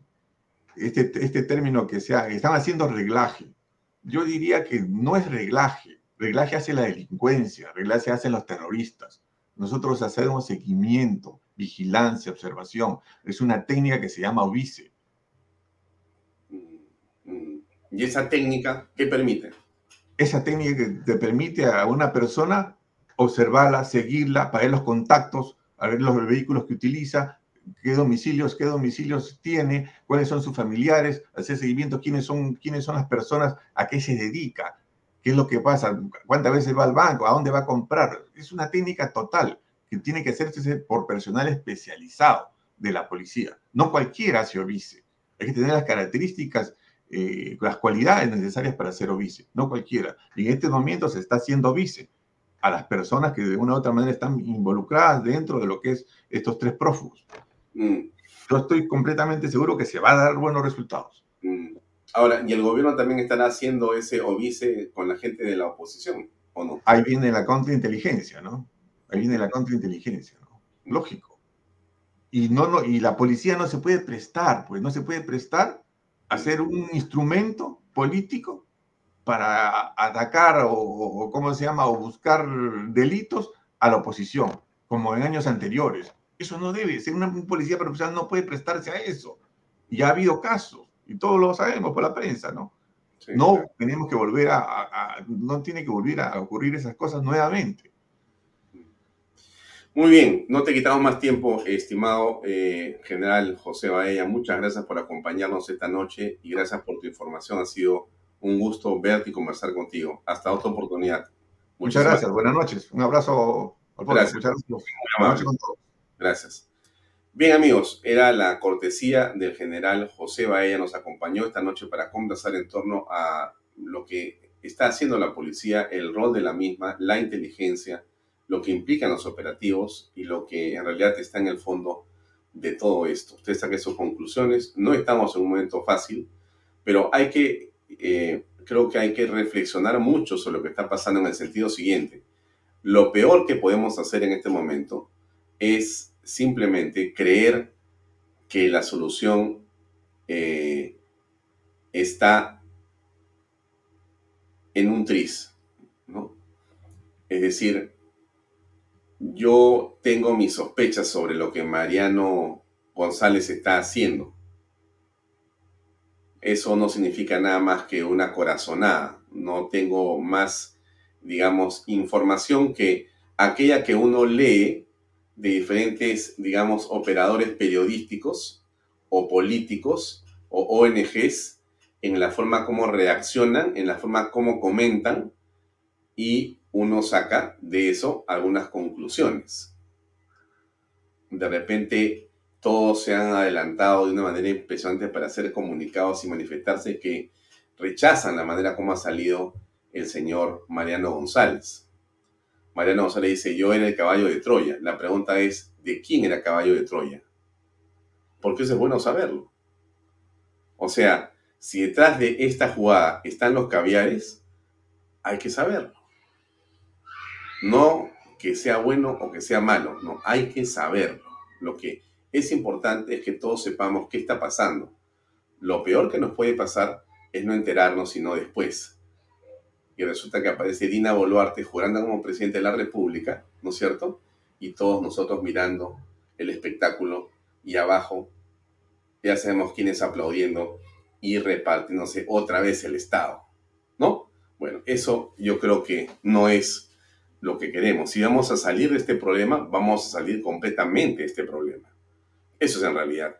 este, este término que se están haciendo reglaje. Yo diría que no es reglaje, Reglaje hace la delincuencia, reglaje hacen los terroristas. Nosotros hacemos seguimiento, vigilancia, observación. Es una técnica que se llama OBICE. ¿Y esa técnica qué permite? Esa técnica que te permite a una persona observarla, seguirla, para ver los contactos, a ver los vehículos que utiliza, qué domicilios, qué domicilios tiene, cuáles son sus familiares, hacer seguimiento, quiénes son, quiénes son las personas, a qué se dedica, qué es lo que pasa, cuántas veces va al banco, a dónde va a comprar. Es una técnica total que tiene que hacerse por personal especializado de la policía. No cualquiera hace obice. Hay que tener las características, eh, las cualidades necesarias para ser obice. No cualquiera. Y en este momento se está haciendo obice a las personas que de una u otra manera están involucradas dentro de lo que es estos tres prófugos. Mm. Yo estoy completamente seguro que se va a dar buenos resultados. Mm. Ahora, y el gobierno también estará haciendo ese obice con la gente de la oposición. ¿o no? Ahí viene la contrainteligencia, ¿no? Ahí viene la contrainteligencia, ¿no? Lógico. Y, no, no, y la policía no se puede prestar, pues no se puede prestar a ser un instrumento político para atacar o, o, ¿cómo se llama?, o buscar delitos a la oposición, como en años anteriores. Eso no debe ser, una policía profesional no puede prestarse a eso. Y ha habido casos, y todos lo sabemos por la prensa, ¿no? no tenemos que volver a, no tiene que volver a ocurrir esas cosas nuevamente. Muy bien, no te quitamos más tiempo, estimado eh, general José Baella. Muchas gracias por acompañarnos esta noche y gracias por tu información. Ha sido un gusto verte y conversar contigo. Hasta otra oportunidad. Muchas gracias. Buenas noches. Un abrazo. Gracias. Muchas gracias. Gracias. Bien amigos, era la cortesía del general José Baella, nos acompañó esta noche para conversar en torno a lo que está haciendo la policía, el rol de la misma, la inteligencia, lo que implican los operativos y lo que en realidad está en el fondo de todo esto. Usted saque sus conclusiones, no estamos en un momento fácil, pero hay que, eh, creo que hay que reflexionar mucho sobre lo que está pasando en el sentido siguiente. Lo peor que podemos hacer en este momento es simplemente creer que la solución eh, está en un tris, ¿no? Es decir, yo tengo mis sospechas sobre lo que Mariano González está haciendo. Eso no significa nada más que una corazonada. No tengo más, digamos, información que aquella que uno lee de diferentes, digamos, operadores periodísticos o políticos o ONGs en la forma como reaccionan, en la forma como comentan y uno saca de eso algunas conclusiones. De repente todos se han adelantado de una manera impresionante para hacer comunicados y manifestarse que rechazan la manera como ha salido el señor Mariano González. Mariano González dice, yo era el caballo de Troya. La pregunta es, ¿de quién era el caballo de Troya? Porque eso es bueno saberlo. O sea, si detrás de esta jugada están los caviares, hay que saberlo. No que sea bueno o que sea malo, no, hay que saberlo. Lo que es importante es que todos sepamos qué está pasando. Lo peor que nos puede pasar es no enterarnos sino después y resulta que aparece Dina Boluarte jurando como presidente de la República, ¿no es cierto? Y todos nosotros mirando el espectáculo y abajo ya sabemos quién es aplaudiendo y repartiéndose otra vez el Estado, ¿no? Bueno, eso yo creo que no es lo que queremos. Si vamos a salir de este problema, vamos a salir completamente de este problema. Eso es en realidad.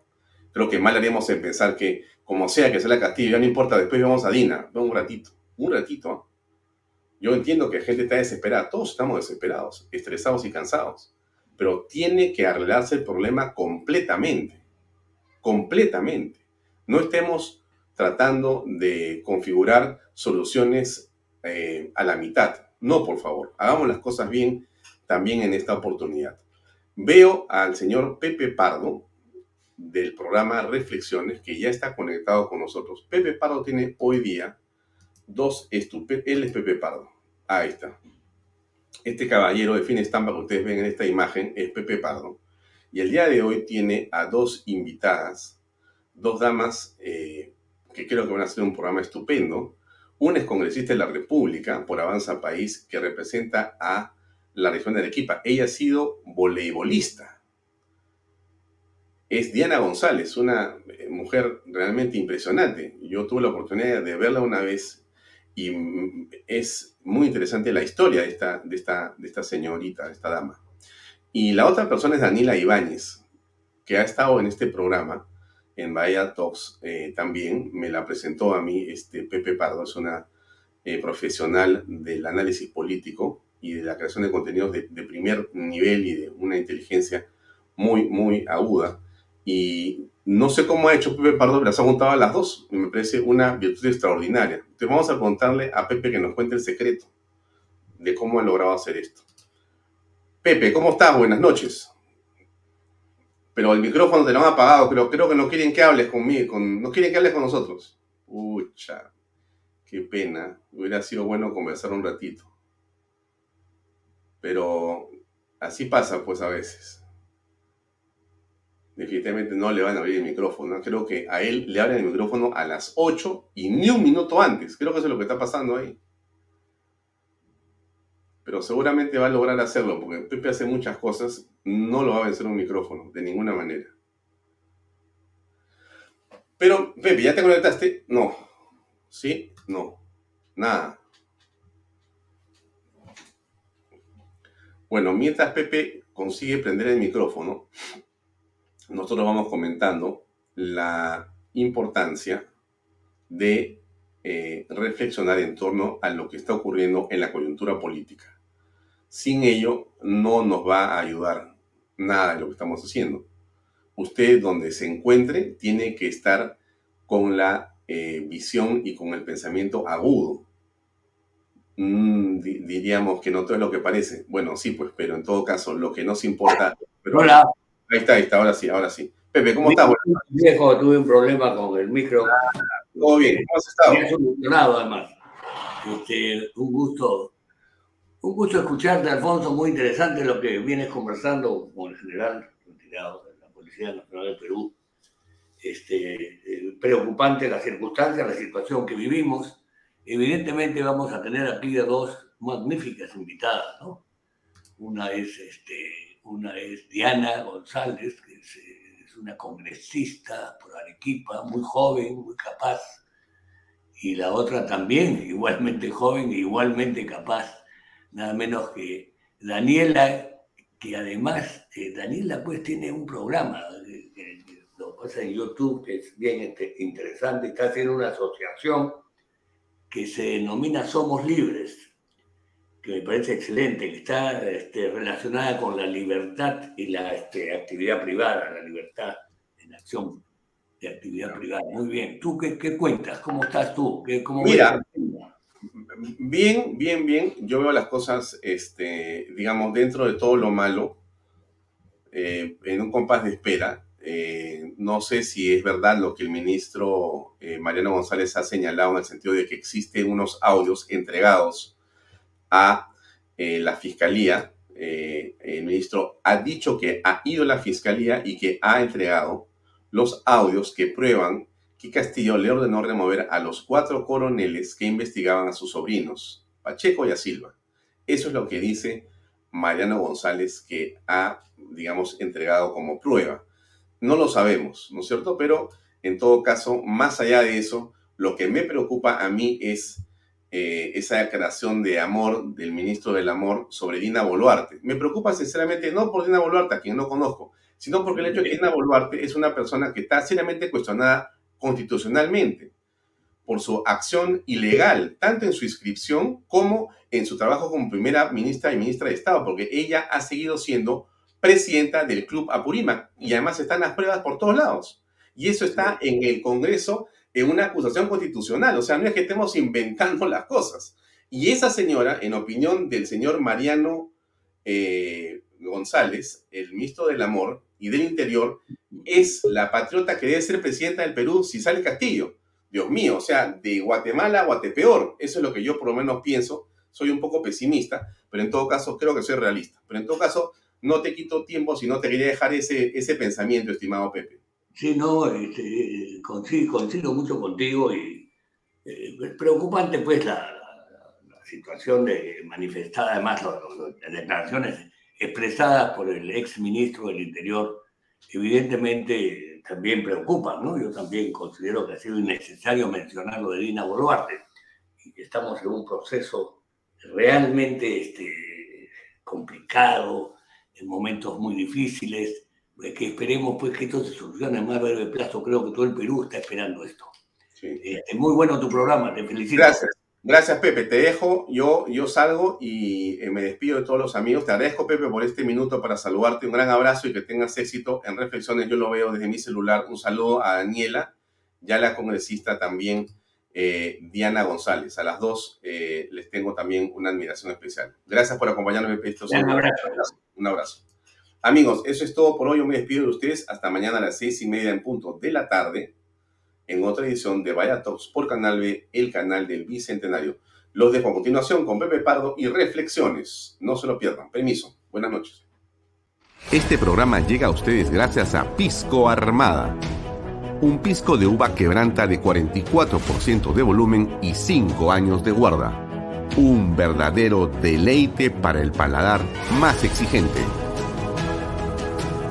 Creo que mal haríamos en pensar que, como sea que sea la Castillo, ya no importa, después vamos a Dina, un ratito, un ratito. Yo entiendo que la gente está desesperada, todos estamos desesperados, estresados y cansados, pero tiene que arreglarse el problema completamente, completamente. No estemos tratando de configurar soluciones eh, a la mitad. No, por favor, hagamos las cosas bien también en esta oportunidad. Veo al señor Pepe Pardo del programa Reflexiones que ya está conectado con nosotros. Pepe Pardo tiene hoy día dos estupendos, él es Pepe Pardo, Ahí está. Este caballero de fin estampa que ustedes ven en esta imagen es Pepe Pardo. Y el día de hoy tiene a dos invitadas, dos damas eh, que creo que van a hacer un programa estupendo. Una es congresista de la República por Avanza País, que representa a la región de Arequipa. Ella ha sido voleibolista. Es Diana González, una eh, mujer realmente impresionante. Yo tuve la oportunidad de verla una vez y es muy interesante la historia de esta, de esta, de esta señorita, de esta dama. Y la otra persona es Daniela Ibáñez, que ha estado en este programa, en Bahía Talks eh, también. Me la presentó a mí este Pepe Pardo, es una eh, profesional del análisis político y de la creación de contenidos de, de primer nivel y de una inteligencia muy, muy aguda. Y no sé cómo ha hecho Pepe Pardo, pero las ha juntado a las dos. Me parece una virtud extraordinaria. Entonces vamos a preguntarle a Pepe que nos cuente el secreto de cómo ha logrado hacer esto. Pepe, ¿cómo estás? Buenas noches. Pero el micrófono te lo han apagado, creo que no quieren que hables conmigo, con, no quieren que hables con nosotros. Pucha, qué pena. Hubiera sido bueno conversar un ratito. Pero así pasa pues a veces. Definitivamente no le van a abrir el micrófono. Creo que a él le abren el micrófono a las 8 y ni un minuto antes. Creo que eso es lo que está pasando ahí. Pero seguramente va a lograr hacerlo, porque Pepe hace muchas cosas, no lo va a vencer un micrófono, de ninguna manera. Pero, Pepe, ¿ya te conectaste? No. ¿Sí? No. Nada. Bueno, mientras Pepe consigue prender el micrófono, nosotros vamos comentando la importancia de eh, reflexionar en torno a lo que está ocurriendo en la coyuntura política. Sin ello, no nos va a ayudar nada de lo que estamos haciendo. Usted, donde se encuentre, tiene que estar con la eh, visión y con el pensamiento agudo. Mm, diríamos que no todo es lo que parece. Bueno, sí, pues, pero en todo caso, lo que nos importa. Hola. Ahí está, ahí está, ahora sí, ahora sí. Pepe, ¿cómo estás? Viejo, tuve un problema con el micro. todo bien, ¿cómo has estado? Solucionado, además. Este, un gusto, un gusto escucharte, Alfonso, muy interesante lo que vienes conversando con el general retirado de la Policía Nacional de Perú. Este, eh, preocupante la circunstancia, la situación que vivimos. Evidentemente vamos a tener aquí a dos magníficas invitadas, ¿no? Una es este, una es Diana González, que es, una congresista por Arequipa, muy joven, muy capaz. Y la otra también, igualmente joven igualmente capaz, nada menos que Daniela, que además, eh, Daniela pues tiene un programa, eh, lo pasa en YouTube, que es bien interesante, está haciendo una asociación que se denomina Somos Libres que me parece excelente, que está este, relacionada con la libertad y la este, actividad privada, la libertad en acción de actividad privada. Muy bien. ¿Tú qué, cuentas? ¿Cómo estás tú? ¿Qué, cómo Mira, bien, bien, bien. Yo veo las cosas, este, digamos, dentro de todo lo malo, eh, en un compás de espera. Eh, no sé si es verdad lo que el ministro eh, Mariano González ha señalado en el sentido de que existen unos audios entregados a eh, la fiscalía. Eh, el ministro ha dicho que ha ido a la fiscalía y que ha entregado los audios que prueban que Castillo le ordenó remover a los cuatro coroneles que investigaban a sus sobrinos, Pacheco y a Silva. Eso es lo que dice Mariano González que ha, digamos, entregado como prueba. No lo sabemos, ¿no es cierto? Pero en todo caso, más allá de eso, lo que me preocupa a mí es eh, esa declaración de amor del ministro del Amor sobre Dina Boluarte. Me preocupa sinceramente no por Dina Boluarte, a quien no conozco, sino porque el hecho de que Dina Boluarte es una persona que está seriamente cuestionada constitucionalmente por su acción ilegal, tanto en su inscripción como en su trabajo como primera ministra y ministra de Estado, porque ella ha seguido siendo presidenta del Club Apurímac y además están las pruebas por todos lados. Y eso está en el Congreso en una acusación constitucional. O sea, no es que estemos inventando las cosas. Y esa señora, en opinión del señor Mariano eh, González, el ministro del Amor y del Interior, es la patriota que debe ser presidenta del Perú si sale Castillo. Dios mío, o sea, de Guatemala a Guatepeor. Eso es lo que yo por lo menos pienso. Soy un poco pesimista, pero en todo caso creo que soy realista. Pero en todo caso, no te quito tiempo si no te quería dejar ese, ese pensamiento, estimado Pepe. Sí, no, este, coincido, mucho contigo y eh, preocupante pues la, situación de manifestada, además las declaraciones expresadas por el ex ministro del Interior, evidentemente también preocupan, ¿no? Yo también considero que ha sido innecesario mencionar lo de Dina Boluarte y estamos en un proceso realmente este, complicado, en momentos muy difíciles, que esperemos pues que esto se solucione en más breve plazo. Creo que todo el Perú está esperando esto. Sí. Este, muy bueno tu programa, te felicito. Gracias. Gracias, Pepe. Te dejo, yo, yo salgo y eh, me despido de todos los amigos. Te agradezco, Pepe, por este minuto para saludarte. Un gran abrazo y que tengas éxito en reflexiones. Yo lo veo desde mi celular. Un saludo a Daniela, ya la congresista también, eh, Diana González. A las dos eh, les tengo también una admiración especial. Gracias por acompañarme, Pepe. Un abrazo. Un abrazo. Amigos, eso es todo por hoy. Yo me despido de ustedes hasta mañana a las seis y media en punto de la tarde en otra edición de Vaya Talks por Canal B, el canal del Bicentenario. Los dejo a continuación con Pepe Pardo y reflexiones. No se lo pierdan. Permiso. Buenas noches. Este programa llega a ustedes gracias a Pisco Armada. Un pisco de uva quebranta de 44% de volumen y 5 años de guarda. Un verdadero deleite para el paladar más exigente.